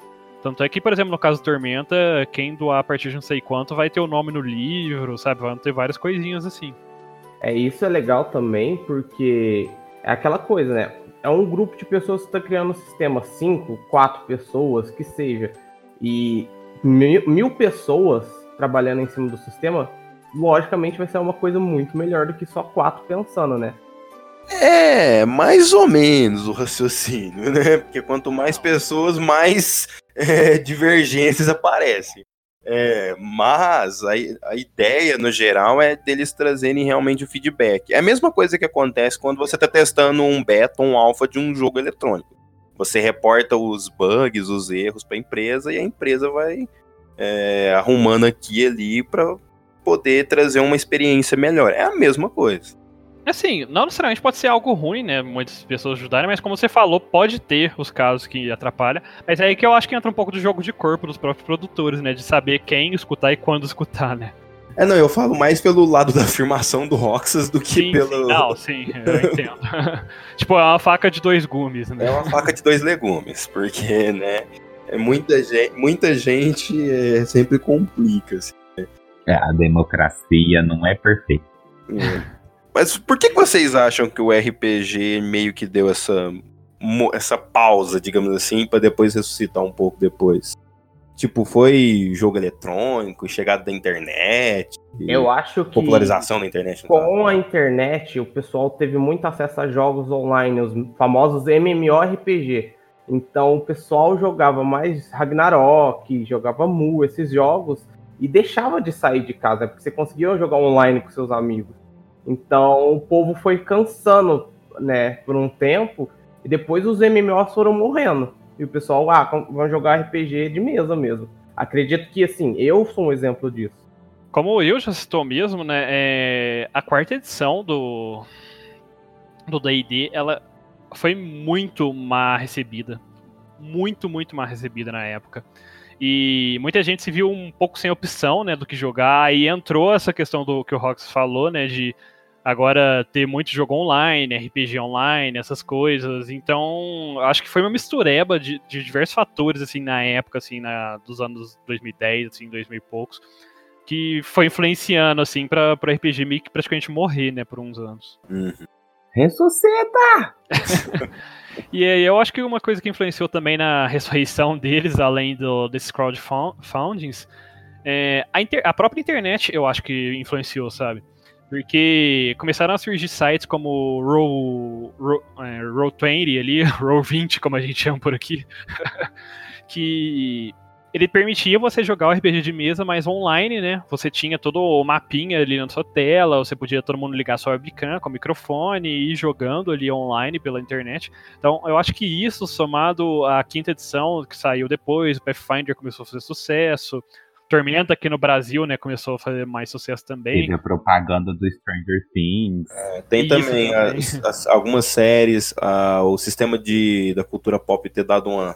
Tanto é que, por exemplo, no caso do Tormenta, quem doar a partir de não sei quanto vai ter o nome no livro, sabe? Vão ter várias coisinhas assim. É, isso é legal também, porque é aquela coisa, né? É um grupo de pessoas que está criando um sistema, cinco, quatro pessoas, que seja. E mil, mil pessoas trabalhando em cima do sistema, logicamente vai ser uma coisa muito melhor do que só quatro pensando, né? É, mais ou menos o raciocínio, né? Porque quanto mais pessoas, mais é, divergências aparecem. É, mas a, a ideia, no geral, é deles trazerem realmente o feedback. É a mesma coisa que acontece quando você está testando um beta, um alpha de um jogo eletrônico. Você reporta os bugs, os erros para a empresa e a empresa vai é, arrumando aqui e ali para poder trazer uma experiência melhor. É a mesma coisa. Assim, não necessariamente pode ser algo ruim, né? Muitas pessoas ajudarem, mas como você falou, pode ter os casos que atrapalham. Mas é aí que eu acho que entra um pouco do jogo de corpo dos próprios produtores, né? De saber quem escutar e quando escutar, né? É, não, eu falo mais pelo lado da afirmação do Roxas do que sim, pelo. Sim, não, sim, eu entendo. tipo, é uma faca de dois gumes, né? É uma faca de dois legumes, porque, né? É muita gente, muita gente é, sempre complica. Assim, né? é, a democracia não é perfeita. É. Mas por que vocês acham que o RPG meio que deu essa, essa pausa, digamos assim, para depois ressuscitar um pouco depois? Tipo, foi jogo eletrônico, chegada da internet. Eu acho que. Popularização da internet. Com a internet, o pessoal teve muito acesso a jogos online, os famosos MMORPG. Então o pessoal jogava mais Ragnarok, jogava Mu, esses jogos, e deixava de sair de casa, porque você conseguia jogar online com seus amigos. Então o povo foi cansando, né, por um tempo, e depois os MMOs foram morrendo. E o pessoal, ah, vão jogar RPG de mesa mesmo. Acredito que, assim, eu sou um exemplo disso. Como Will já citou mesmo, né, é... a quarta edição do do D&D, ela foi muito mal recebida. Muito, muito mal recebida na época. E muita gente se viu um pouco sem opção, né, do que jogar, e entrou essa questão do que o Rox falou, né, de agora ter muito jogo online, RPG online, essas coisas. Então, acho que foi uma mistureba de, de diversos fatores, assim, na época, assim, na, dos anos 2010, assim, 2000 e poucos, que foi influenciando, assim, para o RPG meio que praticamente morrer, né, por uns anos. Uhum. Ressuscita! e eu acho que uma coisa que influenciou também na ressurreição deles, além do, desses crowdfundings, é a, inter, a própria internet eu acho que influenciou, sabe? Porque começaram a surgir sites como Roll, Roll, é, 20 ali, Roll 20, como a gente chama por aqui, que ele permitia você jogar o RPG de mesa mais online, né? Você tinha todo o mapinha ali na sua tela, você podia todo mundo ligar sua webcam com o microfone e ir jogando ali online pela internet. Então, eu acho que isso, somado à quinta edição que saiu depois, o Pathfinder começou a fazer sucesso, Tormenta aqui no Brasil, né, começou a fazer mais sucesso também. Teve a propaganda do Stranger Things. É, tem Isso, também, também. As, as, algumas séries, o sistema de, da cultura pop ter dado uma,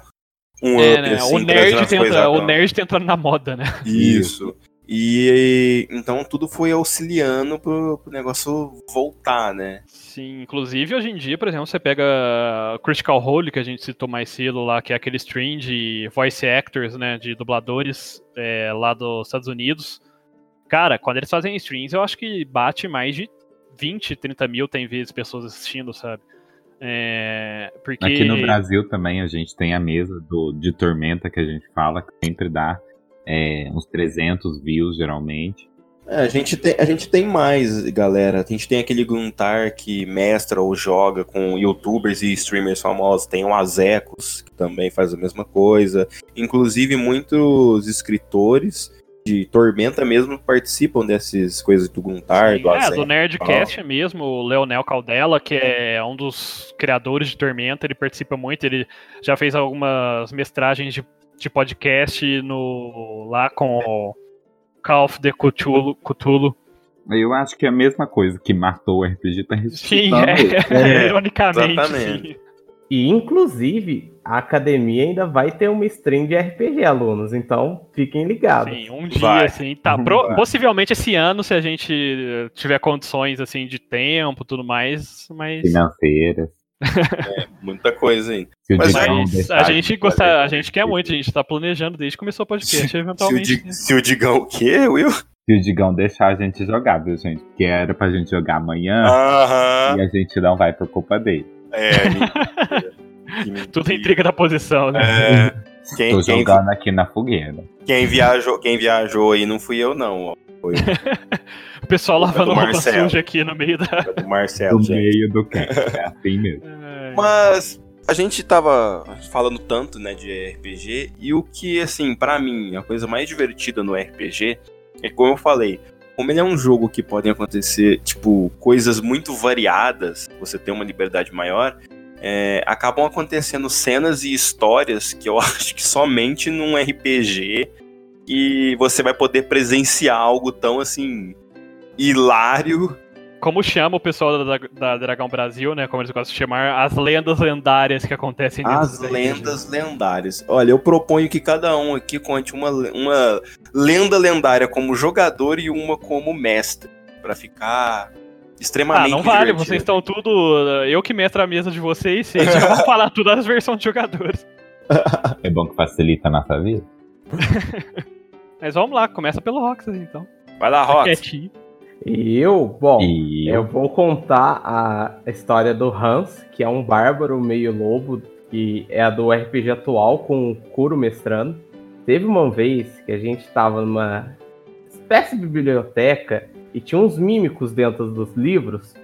um é, né? assim, o nerd tenta, o nerd tá entrando na moda, né? Isso. E então tudo foi auxiliando pro, pro negócio voltar, né? Sim, inclusive hoje em dia, por exemplo, você pega Critical Role, que a gente citou mais cedo lá, que é aquele stream de voice actors, né, de dubladores é, lá dos Estados Unidos. Cara, quando eles fazem streams, eu acho que bate mais de 20, 30 mil, tem vezes, pessoas assistindo, sabe? É, porque... Aqui no Brasil também a gente tem a mesa do, de Tormenta que a gente fala, que sempre dá é, uns 300 views geralmente. É, a, gente tem, a gente tem mais, galera. A gente tem aquele Guntar que mestra ou joga com youtubers e streamers famosos. Tem o Azecos, que também faz a mesma coisa. Inclusive, muitos escritores de Tormenta mesmo participam dessas coisas do Guntar, Sim, do É, Azeco. do Nerdcast mesmo, o Leonel Caldela, que é um dos criadores de Tormenta, ele participa muito, ele já fez algumas mestragens de, de podcast no, lá com o Call of the Cthulhu. Cthulhu. Eu acho que é a mesma coisa que matou o RPG tá Sim, ressuscitando. é, É, ironicamente. exatamente. sim. E, inclusive, a academia ainda vai ter uma stream de RPG, alunos. Então, fiquem ligados. Sim, um dia, Vai. assim, tá. pro- possivelmente esse ano, se a gente tiver condições, assim, de tempo e tudo mais, mas... Financeiras. Muita coisa o Mas Digão Mas a gente gosta, a gente quer muito, a gente tá planejando desde que começou o podcast, Se o, eventualmente. Di- se o Digão o quê, Will? Se o Digão deixar a gente jogar, viu, gente? Porque era pra gente jogar amanhã Aham. e a gente não vai por culpa dele. É, mentira. Que mentira. Tudo é intriga da posição, né? É, quem, Tô quem, jogando aqui na fogueira. quem viajou, quem viajou aí não fui eu, não. ó. Foi O pessoal lavando do roupa Marcelo. suja aqui no meio da. do Marcelo, gente. meio do cast. É assim mesmo. Mas a gente tava falando tanto, né, de RPG, e o que, assim, pra mim, a coisa mais divertida no RPG é como eu falei, como ele é um jogo que podem acontecer, tipo, coisas muito variadas, você tem uma liberdade maior, é, acabam acontecendo cenas e histórias que eu acho que somente num RPG e você vai poder presenciar algo tão, assim, hilário Como chama o pessoal da, da Dragão Brasil, né? Como eles gostam de chamar, as lendas lendárias que acontecem dentro As lendas lendárias. Olha, eu proponho que cada um aqui conte uma, uma lenda lendária como jogador e uma como mestre. Pra ficar Ah, extremamente. não vale, divertido. vocês estão tudo. Eu que mestro a mesa de vocês, vocês já vão falar tudo das versões de jogadores. É bom que facilita a nossa vida. Mas vamos lá, começa pelo Roxas então. Vai lá, Rox. Quietinho. Eu, bom, E eu vou contar a história do Hans, que é um bárbaro meio lobo, que é a do RPG atual com o Kuro mestrando. Teve uma vez que a gente estava numa espécie de biblioteca e tinha uns mímicos dentro dos livros.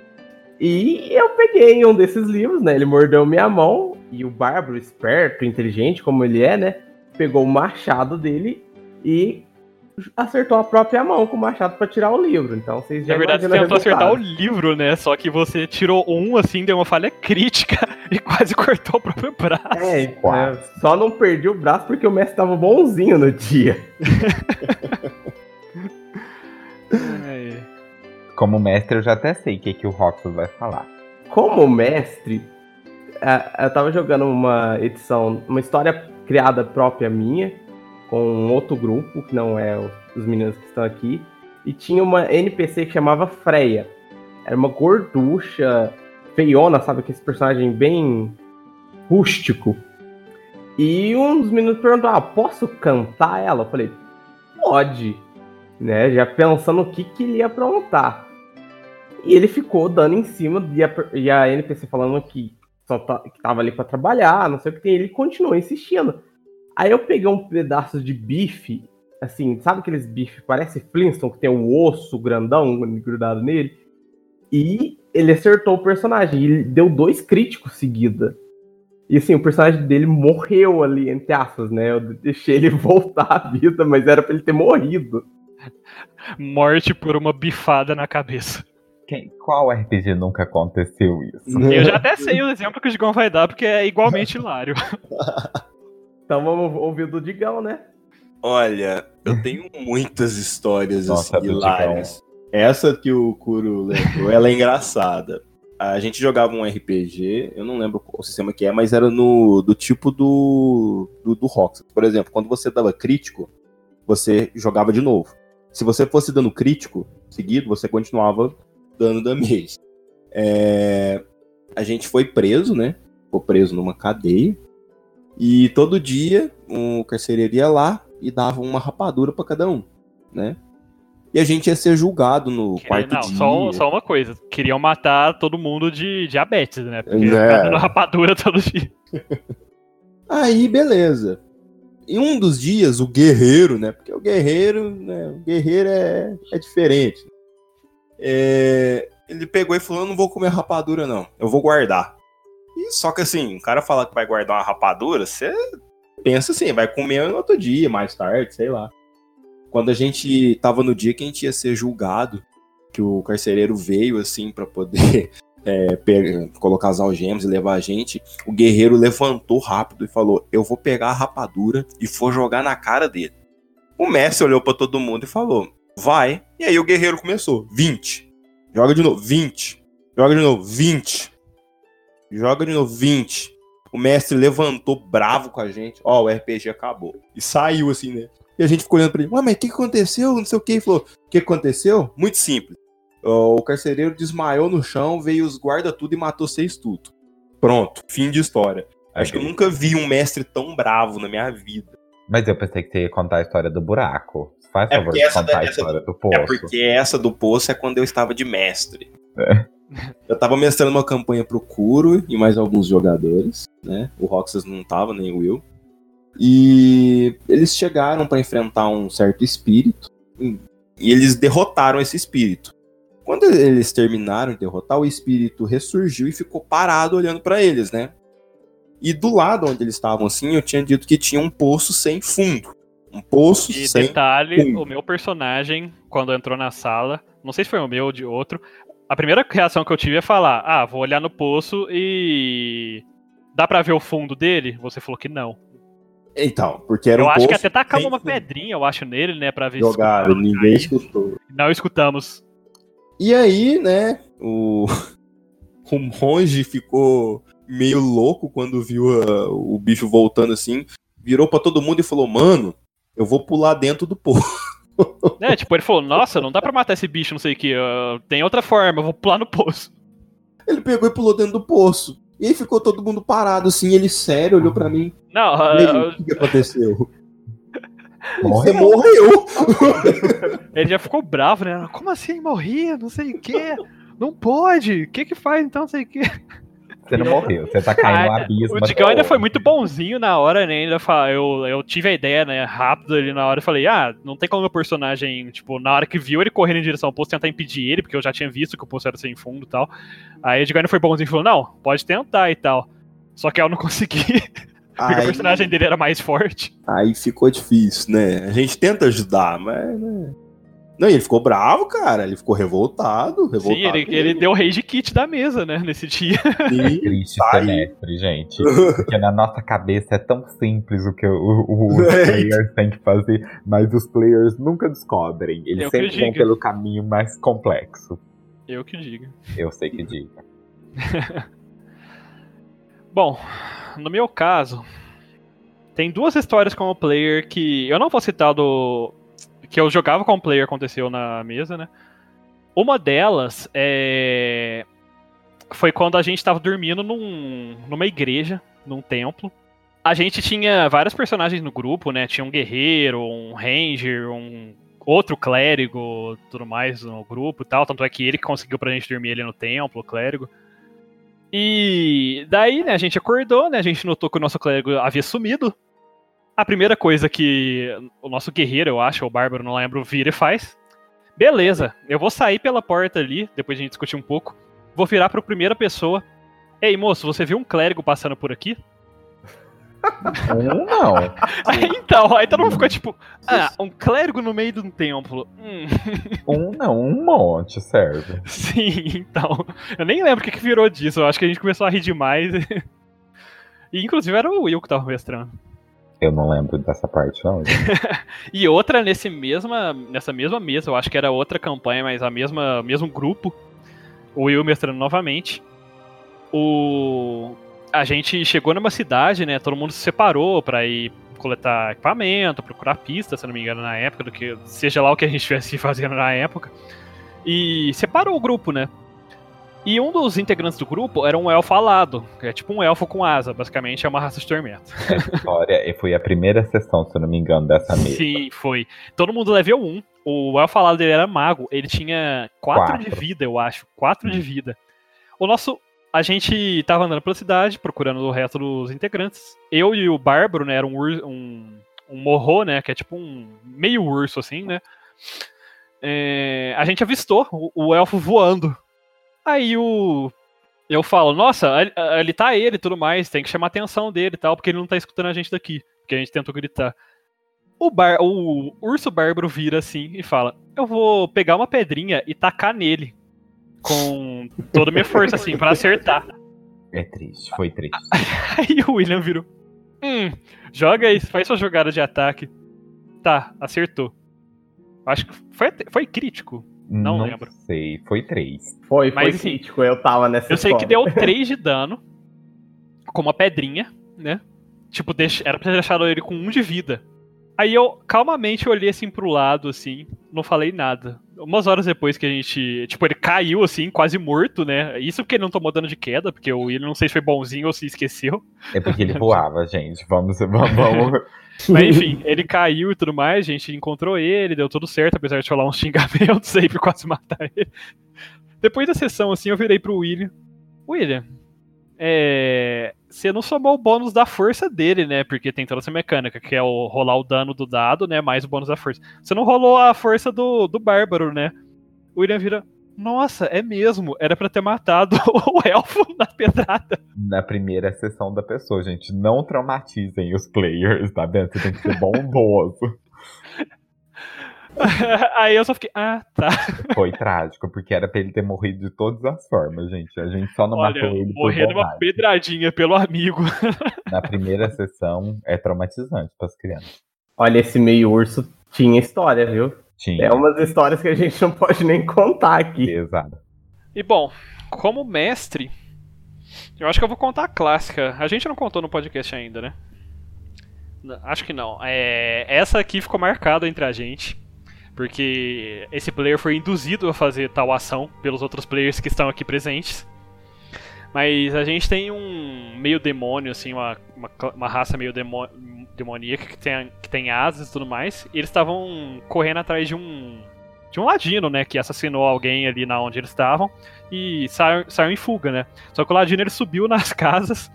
E eu peguei um desses livros, né? Ele mordeu minha mão e o bárbaro, esperto, inteligente como ele é, né? Pegou o machado dele e acertou a própria mão com o machado para tirar o livro. Então vocês já Na verdade, você tentou acertar o livro, né? Só que você tirou um, assim, deu uma falha crítica e quase cortou o próprio braço. É, Quase. é, só não perdi o braço porque o mestre tava bonzinho no dia. É. como mestre, eu já até sei o que, que o Roxas vai falar. Como mestre, é, eu tava jogando uma edição, uma história criada própria minha, com um outro grupo, que não é os meninos que estão aqui, e tinha uma NPC que chamava Freya. Era uma gorducha, feiona, sabe? Aquele personagem bem rústico. E um dos meninos perguntou: Ah, posso cantar ela? Eu falei: Pode. Né? Já pensando o que, que ele ia aprontar. E ele ficou dando em cima e a, e a NPC falando que só tá- que tava ali pra trabalhar, não sei o que tem. Ele continuou insistindo. Aí eu peguei um pedaço de bife, assim, sabe aqueles bife, parece Flintstone, que tem o osso grandão grudado nele? E ele acertou o personagem. E ele deu dois críticos seguida. E assim, o personagem dele morreu ali, entre aspas, né? Eu deixei ele voltar à vida, mas era pra ele ter morrido. Morte por uma bifada na cabeça. Quem, qual RPG nunca aconteceu isso? Eu já até sei o exemplo que o Digão vai dar, porque é igualmente hilário. Então vamos ouvir o do Digão, né? Olha, eu tenho muitas histórias Nossa, assim, hilárias. Essa que o Kuro lembrou, ela é engraçada. A gente jogava um RPG, eu não lembro qual sistema que é, mas era no do tipo do do, do Roxas. Por exemplo, quando você dava crítico, você jogava de novo. Se você fosse dando crítico seguido, você continuava dando damage. É, a gente foi preso, né? Ficou preso numa cadeia. E todo dia o carcereiro ia lá e dava uma rapadura pra cada um, né? e a gente ia ser julgado no Que- quarto não, dia. só, só uma coisa. Queriam matar todo mundo de diabetes, né? Porque É. dando rapadura todo dia. Aí, beleza. Em um dos dias, o guerreiro, né? Porque o guerreiro, né? O guerreiro é, é diferente. É, ele pegou e falou: Eu não vou comer rapadura, não. Eu vou guardar. E só que assim, o cara fala que vai guardar uma rapadura, você pensa assim, vai comer no outro dia, mais tarde, sei lá. Quando a gente tava no dia que a gente ia ser julgado, que o carcereiro veio assim pra poder é, pe- colocar as algemas e levar a gente, o guerreiro levantou rápido e falou: Eu vou pegar a rapadura e vou jogar na cara dele. O mestre olhou pra todo mundo e falou: Vai. E aí o guerreiro começou: 20. Joga de novo, 20. Joga de novo, 20. Joga de novo, 20. O mestre levantou bravo com a gente. Ó, o RPG acabou. E saiu assim, né? E a gente ficou olhando pra ele: Ué, mas o que aconteceu? Não sei o que. Ele falou: O que aconteceu? Muito simples. O carcereiro desmaiou no chão, veio os guarda tudo e matou seis tudo. Pronto, fim de história. Acho que eu nunca vi um mestre tão bravo na minha vida. Mas eu pensei que você ia contar a história do buraco. Faz É favor de contar da- a história do poço. É porque essa do poço é quando eu estava de mestre. É. Eu tava mestrando uma campanha pro Kuro e mais alguns jogadores, né? O Roxas não tava, nem o Will. E eles chegaram para enfrentar um certo espírito e eles derrotaram esse espírito. Quando eles terminaram de derrotar, o espírito ressurgiu e ficou parado olhando para eles, né? E do lado onde eles estavam assim, eu tinha dito que tinha um poço sem fundo. Um poço E sem detalhe, fundo. o meu personagem, quando entrou na sala, não sei se foi o meu ou de outro, a primeira reação que eu tive é falar, ah, vou olhar no poço e... Dá pra ver o fundo dele? Você falou que não. Então, porque era eu um acho que até tacava uma pedrinha, eu acho, nele, né, pra ver Jogaram, escutava. ninguém Aí, escutou. Não escutamos. E aí, né, o, o monge ficou meio louco quando viu a- o bicho voltando assim, virou pra todo mundo e falou: Mano, eu vou pular dentro do poço. É, tipo, ele falou, nossa, não dá pra matar esse bicho, não sei o que, tem outra forma, eu vou pular no poço. Ele pegou e pulou dentro do poço. E aí ficou todo mundo parado assim, ele sério olhou pra mim. Não, aí, ah, o que, aconteceu? Morreu. Você morreu! ele já ficou bravo, né? Como assim, morri, não sei o que, não pode, o que que faz então, não sei o que. Você não morreu, você tá caindo no Ah, abismo. O Digão ainda foi muito bonzinho na hora, né? Ainda fa- eu, eu tive a ideia, né, rápido ali na hora. Eu falei, ah, não tem como meu personagem, tipo, na hora que viu ele correndo em direção ao poço, tentar impedir ele, porque eu já tinha visto que o poço era sem fundo e tal. Aí o Digão ainda foi bonzinho e falou, não, pode tentar e tal. Só que eu não consegui, porque o Aí, personagem dele era mais forte. aí ficou difícil, né? A gente tenta ajudar, mas. Né? Não, e ele ficou bravo, cara. Ele ficou revoltado. revoltado Sim, ele, ele deu o rage kit da mesa, né, nesse dia. Sim. Triste Tá aí. semestre, gente. Porque na nossa cabeça é tão simples o que o- o- os É. players têm que fazer, mas os players nunca descobrem. Eles Eu sempre vão diga. pelo caminho mais complexo. Eu que digo. Eu sei que diga. Bom, no meu caso, tem duas histórias com o player que eu não vou citar do que eu jogava com o player aconteceu na mesa, né? Uma delas é foi quando a gente tava dormindo num, numa igreja, num templo. A gente tinha vários personagens no grupo, né? Tinha um guerreiro, um ranger, um outro clérigo, tudo mais no grupo e tal. Tanto é que ele conseguiu pra gente dormir ali no templo, o clérigo. E daí, né, a gente acordou, né? A gente notou que o nosso clérigo havia sumido. A primeira coisa que o nosso guerreiro, eu acho, ou o bárbaro, não lembro, vira e faz. Beleza, eu vou sair pela porta ali, depois a gente discutir um pouco. Vou virar pra primeira pessoa. Ei, moço, você viu um clérigo passando por aqui? Um não. Aí, então, aí todo mundo ficou tipo, ah, um clérigo no meio de um templo. Hum, Um não, um monte, serve. sim, então. Eu nem lembro o que, que virou disso. Eu acho que a gente começou a rir demais. E inclusive era o Will que tava mestrando. Eu não lembro dessa parte, não. E outra nesse mesma, nessa mesma mesa, eu acho que era outra campanha, mas a mesma mesmo grupo. O Will mestrando novamente. O a gente chegou numa cidade, né? Todo mundo se separou pra ir coletar equipamento, procurar pistas, se não me engano, na época, do que seja lá o que a gente estivesse fazendo na época. E separou o grupo, né? E um dos integrantes do grupo era um elfo alado, que é tipo um elfo com asa, basicamente é uma raça de tormento. História foi a primeira sessão, se eu não me engano, dessa mesa. Sim, foi. Todo mundo level 1. o El falado dele era mago, ele tinha 4 de vida, eu acho. 4 de vida. O nosso. A gente tava andando pela cidade, procurando o resto dos integrantes. Eu e o Bárbaro, né? Era um, um, um morro, né? Que é tipo um meio urso, assim, né? É, a gente avistou o, o elfo voando. Aí o. Eu falo, nossa, ali, tá ele e tudo mais, tem que chamar a atenção dele e tal, porque ele não tá escutando a gente daqui. Porque a gente tentou gritar. O, bar, o urso bárbaro vira assim e fala: Eu vou pegar uma pedrinha e tacar nele. Com toda a minha força, assim, pra acertar. É triste, foi triste. Aí o William virou: Hum, joga aí, faz sua jogada de ataque. Tá, acertou. Acho que foi, foi crítico. Não lembro. sei, foi três. Foi, foi Mas, assim, crítico, eu tava nessa Eu sei que deu 3 de dano com uma pedrinha, né? Tipo, deixa- era pra ter deixado ele com 1 de vida. Aí eu calmamente olhei assim pro lado, assim, não falei nada. Umas horas depois que a gente. Tipo, ele caiu assim, quase morto, né? Isso porque ele não tomou dano de queda, porque o William não sei se foi bonzinho ou se esqueceu. É porque ele voava, gente. Vamos, vamos, vamos. Mas enfim, ele caiu e tudo mais, a gente encontrou ele, deu tudo certo, apesar de rolar uns xingamentos aí pra quase matar ele. Depois da sessão, assim, eu virei pro William. William, é... você não somou o bônus da força dele, né? Porque tem toda essa mecânica, que é o rolar o dano do dado, né? Mais o bônus da força. Você não rolou a força do, do bárbaro, né? O William vira. Nossa, é mesmo. Era pra ter matado o elfo na pedrada. Na primeira sessão da pessoa, gente. Não traumatizem os players, tá vendo? Você tem que ser bondoso. Aí eu só fiquei, ah, tá. Foi trágico, porque era pra ele ter morrido de todas as formas, gente. A gente só não Olha, matou ele por morrer numa bondade. pedradinha pelo amigo. Na primeira sessão é traumatizante pras crianças. Olha, esse meio urso tinha história, viu? Tinha. É umas histórias que a gente não pode nem contar aqui. Exato. E bom, como mestre, eu acho que eu vou contar a clássica. A gente não contou no podcast ainda, né? Acho que não. É, essa aqui ficou marcada entre a gente. Porque esse player foi induzido a fazer tal ação pelos outros players que estão aqui presentes. Mas a gente tem um meio demônio, assim, uma, uma, uma raça meio demo- demoníaca que tem, que tem asas e tudo mais. E eles estavam correndo atrás de um. De um ladino, né? Que assassinou alguém ali na onde eles estavam. E saiu, saiu em fuga, né? Só que o ladino ele subiu nas casas,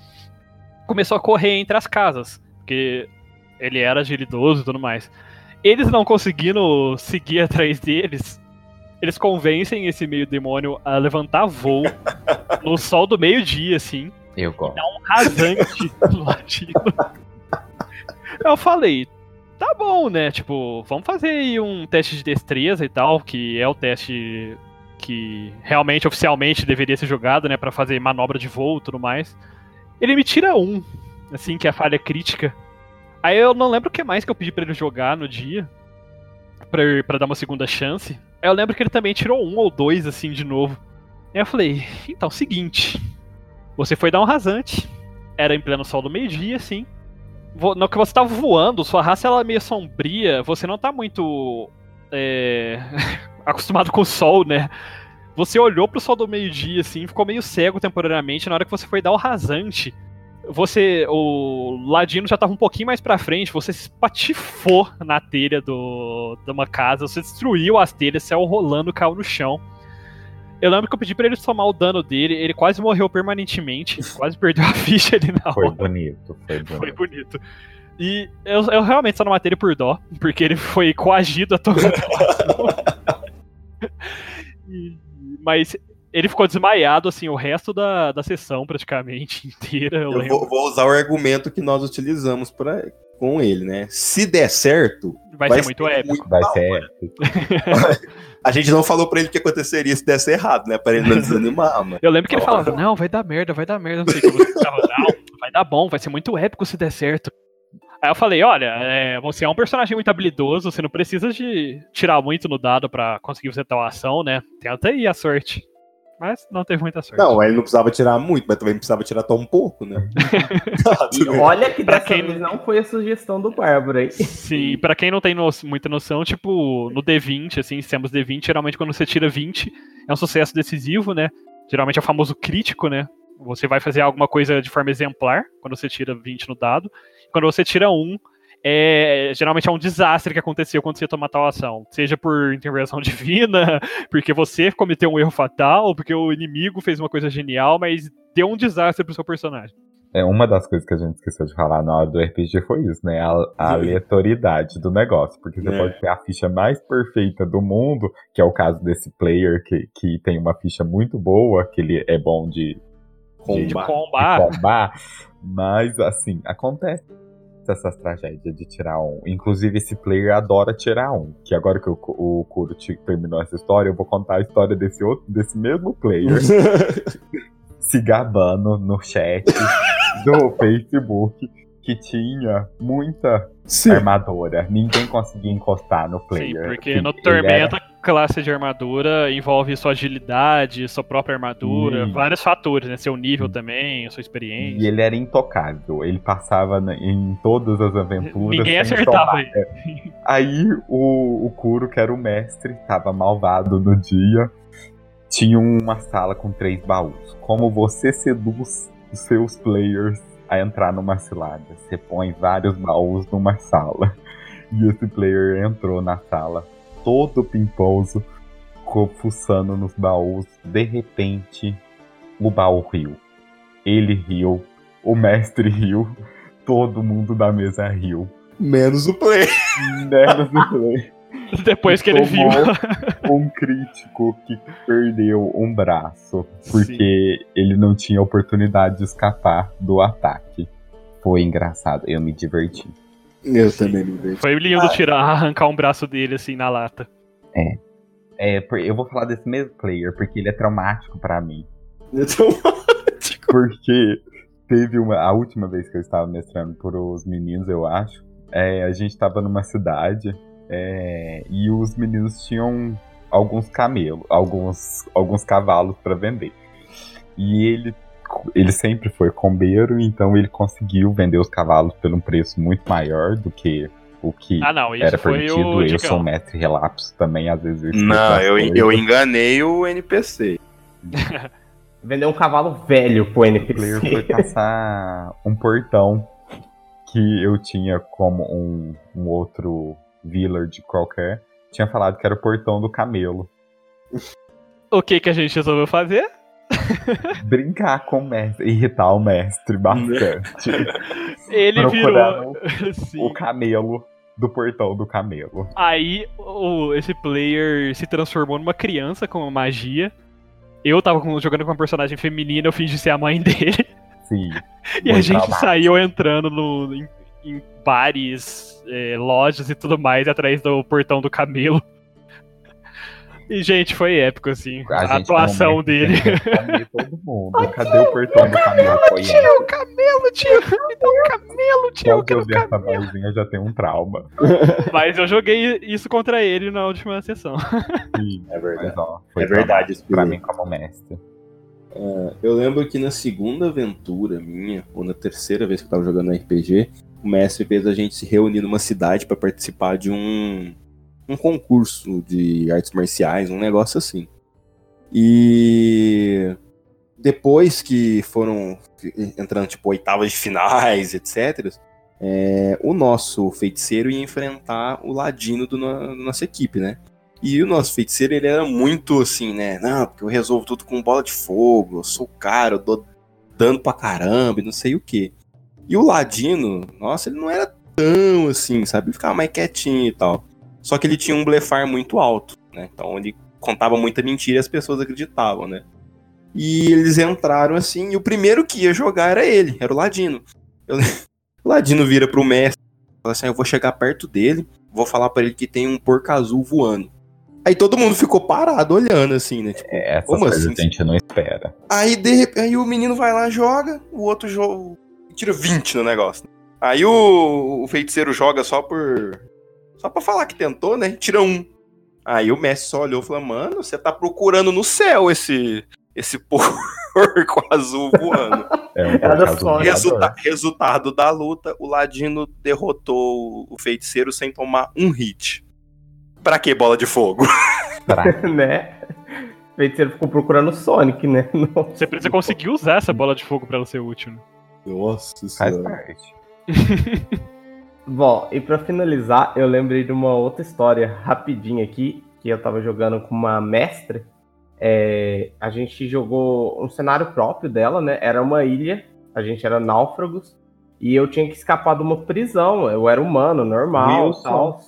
começou a correr entre as casas. Porque ele era agilidoso e tudo mais. Eles não conseguindo seguir atrás deles, eles convencem esse meio demônio a levantar voo no sol do meio-dia, assim, Eu gosto. dá um rasante no latino. Eu falei, tá bom, né? Tipo, vamos fazer aí um teste de destreza e tal, que é o teste que realmente, oficialmente, deveria ser jogado, né? Pra fazer manobra de voo e tudo mais. Ele me tira um, assim, que é a falha crítica. Aí eu não lembro o que mais que eu pedi pra ele jogar no dia, pra dar uma segunda chance. Aí eu lembro que ele também tirou um ou dois, assim, de novo. Aí eu falei, então, seguinte. Você foi dar um rasante. Era em pleno sol do meio-dia, assim. No que você tava voando, sua raça ela é meio sombria, você não tá muito é, acostumado com o sol, né? Você olhou pro sol do meio-dia, assim, ficou meio cego temporariamente. Na hora que você foi dar o rasante, você. O Ladino já tava um pouquinho mais pra frente, você se espatifou na telha do, de uma casa, você destruiu as telhas, saiu rolando, caiu no chão. Eu lembro que eu pedi pra ele somar o dano dele, ele quase morreu permanentemente, quase perdeu a ficha ali na Foi hora. bonito, foi bonito. Foi bonito. E eu, eu realmente só não matei ele por dó, porque ele foi coagido a tomar. E- Mas ele ficou desmaiado, assim, o resto da, da sessão, praticamente, inteira, eu, Eu vou, vou usar o argumento que nós utilizamos pra, com ele, né? Se der certo, Vai, vai ser muito ser épico. Vai da ser épico. a gente não falou pra ele o que aconteceria se desse errado, né? Pra ele não desanimar, mano. Eu lembro que ele falava, não, vai dar merda, vai dar merda, não sei o que. Você falava, não, vai dar bom, vai ser muito épico se der certo. Aí eu falei, olha, é, você é um personagem muito habilidoso, você não precisa de tirar muito no dado pra conseguir fazer tal ação, né? Tenta aí a sorte. Mas não teve muita sorte. Não, ele não precisava tirar muito, mas também precisava tirar tão pouco, né? Olha que Pra dessa quem- vez não foi a sugestão do Bárbaro aí. Sim, pra quem não tem no- muita noção, tipo, no D20, assim, sistemas D20, geralmente quando você tira 20, é um sucesso decisivo, né? Geralmente é o famoso crítico, né? Você vai fazer alguma coisa de forma exemplar quando você tira 20 no dado. Quando você tira 1, é geralmente é um desastre que aconteceu quando você toma tal ação. Seja por intervenção divina, porque você cometeu um erro fatal, porque o inimigo fez uma coisa genial, mas deu um desastre pro seu personagem. É, uma das coisas que a gente esqueceu de falar na hora do RPG foi isso, né? A, a aleatoriedade do negócio. Porque você É. pode ter a ficha mais perfeita do mundo, que é o caso desse player que, que tem uma ficha muito boa, que ele é bom de, De Combar. combar. de combar, mas assim, acontece essas tragédias de tirar um. Inclusive, esse player adora tirar um. Que agora que o, o Kuro te- terminou essa história, eu vou contar a história desse, outro, desse mesmo player se gabando no chat do Facebook que tinha muita Sim. armadura. Ninguém conseguia encostar no Sim, player. porque Sim, no ele Tormenta, era- classe de armadura envolve sua agilidade, sua própria armadura, Sim. vários fatores, né? Seu nível também, sua experiência. E ele era intocável. Ele passava em todas as aventuras. Ninguém acertava tomar. Aí o, o Kuro, que era o mestre, tava malvado no dia. Tinha uma sala com três baús. Como você seduz os seus players a entrar numa cilada? Você põe vários baús numa sala. E esse player entrou na sala, todo pimposo, fuçando nos baús. De repente, o baú riu. Ele riu, o mestre riu, todo mundo da mesa riu. Menos o play. Menos o player Depois que ele viu. um crítico que perdeu um braço porque ele não tinha oportunidade de escapar do ataque. Foi engraçado, eu me diverti. Eu também me vejo. Foi lindo tirar, arrancar um braço dele assim na lata. É, por- eu vou falar desse mesmo player porque ele é traumático pra mim. Então, Porque teve uma. A última vez que eu estava mestrando por os meninos, eu acho. é, a gente estava numa cidade é, e os meninos tinham alguns camelos, alguns, alguns cavalos para vender. E ele, ele sempre foi combeiro, então ele conseguiu vender os cavalos por um preço muito maior do que o que Ah, não, era permitido. o Eu sou mestre relapso também, às vezes. eu Não, eu, coisas. eu enganei o NPC. Vender um cavalo velho pro O player foi NPC. passar um portão que eu tinha como um, um outro village qualquer. Tinha falado que era o portão do camelo. O que, que a gente resolveu fazer? Brincar com o mestre, irritar o mestre bastante. Ele virou. O camelo do portão do camelo. Aí o, esse player se transformou numa criança com magia. Eu tava com- jogando com uma personagem feminina, eu fingi ser a mãe dele. Sim. E a gente traumático. saiu entrando no- em, em bares, é, lojas e tudo mais, atrás do portão do camelo. E, gente, foi épico, assim. A, gente atuação dele. todo mundo. Cadê o portão do camelo? Foi épico. o camelo, tio! Me dá um camelo, tio! Só Eu que eu quero vi essa camelo. vozinha já tem um trauma. Mas eu joguei isso contra ele na última sessão. Sim, É verdade. mas, ó, foi É verdade, traumático pra mim como mestre. Eu lembro que na segunda aventura minha, ou na terceira vez que eu tava jogando RPG, o mestre fez a gente se reunir numa cidade pra participar de um, um concurso de artes marciais, um negócio assim. E depois que foram entrando, tipo, oitavas de finais, etc., é, o nosso feiticeiro ia enfrentar o ladino do da nossa equipe, né? E o nosso feiticeiro, ele era muito assim, né? Não, porque eu resolvo tudo com bola de fogo, eu sou o cara, eu dou dano pra caramba e não sei o quê. E o Ladino, nossa, ele não era tão assim, sabe? Ele ficava mais quietinho e tal. Só que ele tinha um blefar muito alto, né? Então ele contava muita mentira e as pessoas acreditavam, né? E eles entraram assim, e o primeiro que ia jogar era ele, era o Ladino. Eu- O Ladino vira pro mestre, fala assim: "Ah, eu vou chegar perto dele, vou falar pra ele que tem um porco azul voando. Aí todo mundo ficou parado olhando assim, né? Tipo, É, essas Como assim? a gente não espera. Aí, de rep- aí o menino vai lá, joga, o outro joga. Tira 20 no negócio. Aí o, o feiticeiro joga só por. Só pra falar que tentou, né? Tira um. Aí o mestre só olhou e falou: Mano, você tá procurando no céu esse. Esse porco azul voando. É um Era voador. Resulta- resultado da luta: o Ladino derrotou o feiticeiro sem tomar um hit. Pra que bola de fogo? Pra- né? O feiticeiro ficou procurando o Sonic, né? Não. Você precisa conseguir usar essa bola de fogo pra ela ser útil. né? Nossa Faz parte. Bom, e pra finalizar, eu lembrei de uma outra história rapidinha aqui, que eu tava jogando com uma mestre. É, a gente jogou um cenário próprio dela, né? Era uma ilha, a gente era náufragos, e eu tinha que escapar de uma prisão. Eu era humano, normal, Wilson. tal.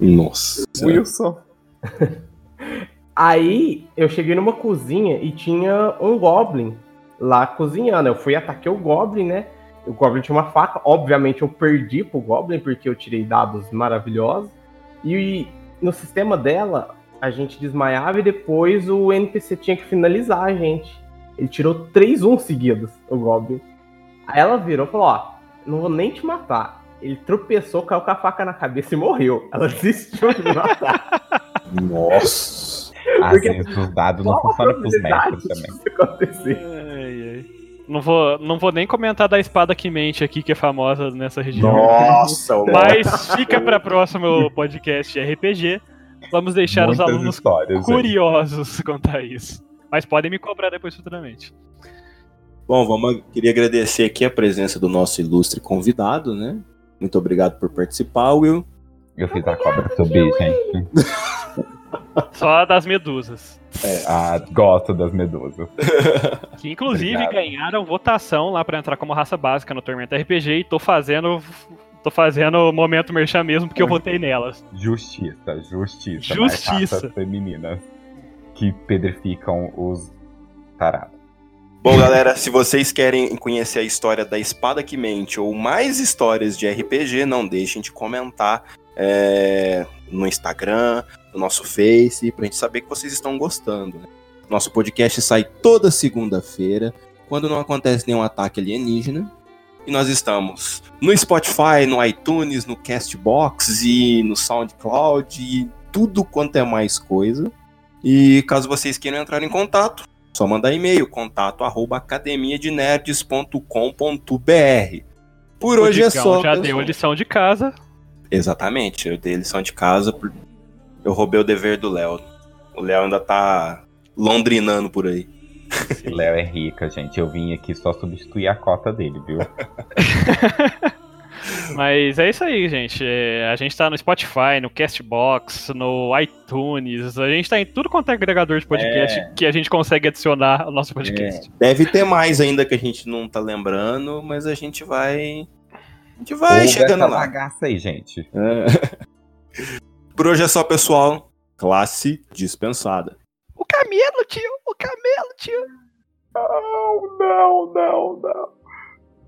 Nossa. Wilson. Aí eu cheguei numa cozinha e tinha um Goblin lá cozinhando. Eu fui ataquei o Goblin, né? O Goblin tinha uma faca. Obviamente eu perdi pro Goblin porque eu tirei dados maravilhosos. E no sistema dela, a gente desmaiava e depois o NPC tinha que finalizar a gente. Ele tirou 3-1 seguidos, o Goblin. Aí ela virou e falou: Ó, não vou nem te matar. Ele tropeçou, caiu com a faca na cabeça e morreu. Ela desistiu de me matar. Nossa. Às Porque- vezes os dados não funcionam pros mestres também. disso acontecer? Não vou, não vou nem comentar da espada que mente aqui, que é famosa nessa região. Nossa, o Mas fica para próximo podcast RPG. Vamos deixar os Muitas alunos histórias. aí. curiosos quanto a isso. Mas podem me cobrar depois futuramente. Bom, vamos, queria agradecer aqui a presença do nosso ilustre convidado, né? Muito obrigado por participar, Will. Eu fiz a cobra subir, gente. Só das medusas. Ah, gosto das medusas. Que inclusive Obrigado. ganharam votação lá pra entrar como raça básica no Tormenta RPG e tô fazendo. Tô fazendo momento merchan mesmo porque eu votei nelas. Justiça, justiça. Justiça. Femininas que pedrificam os tarados. Bom, galera, se vocês querem conhecer a história da Espada que Mente ou mais histórias de RPG, não deixem de comentar é, no Instagram, no nosso Face, pra gente saber que vocês estão gostando. né? Nosso podcast sai toda segunda-feira, quando não acontece nenhum ataque alienígena. E nós estamos no Spotify, no iTunes, no Castbox e no SoundCloud e tudo quanto é mais coisa. E caso vocês queiram entrar em contato, só mandar e-mail, contato arroba academiadenerds.com.br. Por O hoje é só. Já pessoal. deu a lição de casa. Exatamente, eu dei lição de casa, por- eu roubei o dever do Léo. O Léo ainda tá londrinando por aí. O Léo é rica, gente. Eu vim aqui só substituir a cota dele, viu? Mas é isso aí, gente. É, a gente tá no Spotify, no Castbox, no iTunes. A gente tá em tudo quanto é agregador de podcast É. que a gente consegue adicionar ao nosso podcast. Deve ter mais ainda que a gente não tá lembrando, mas a gente vai. A gente vai Ouve chegando essa lá. bagaça aí, gente. Por hoje é só, pessoal. Classe dispensada. O camelo, tio! O camelo, tio! Não, não, não, não.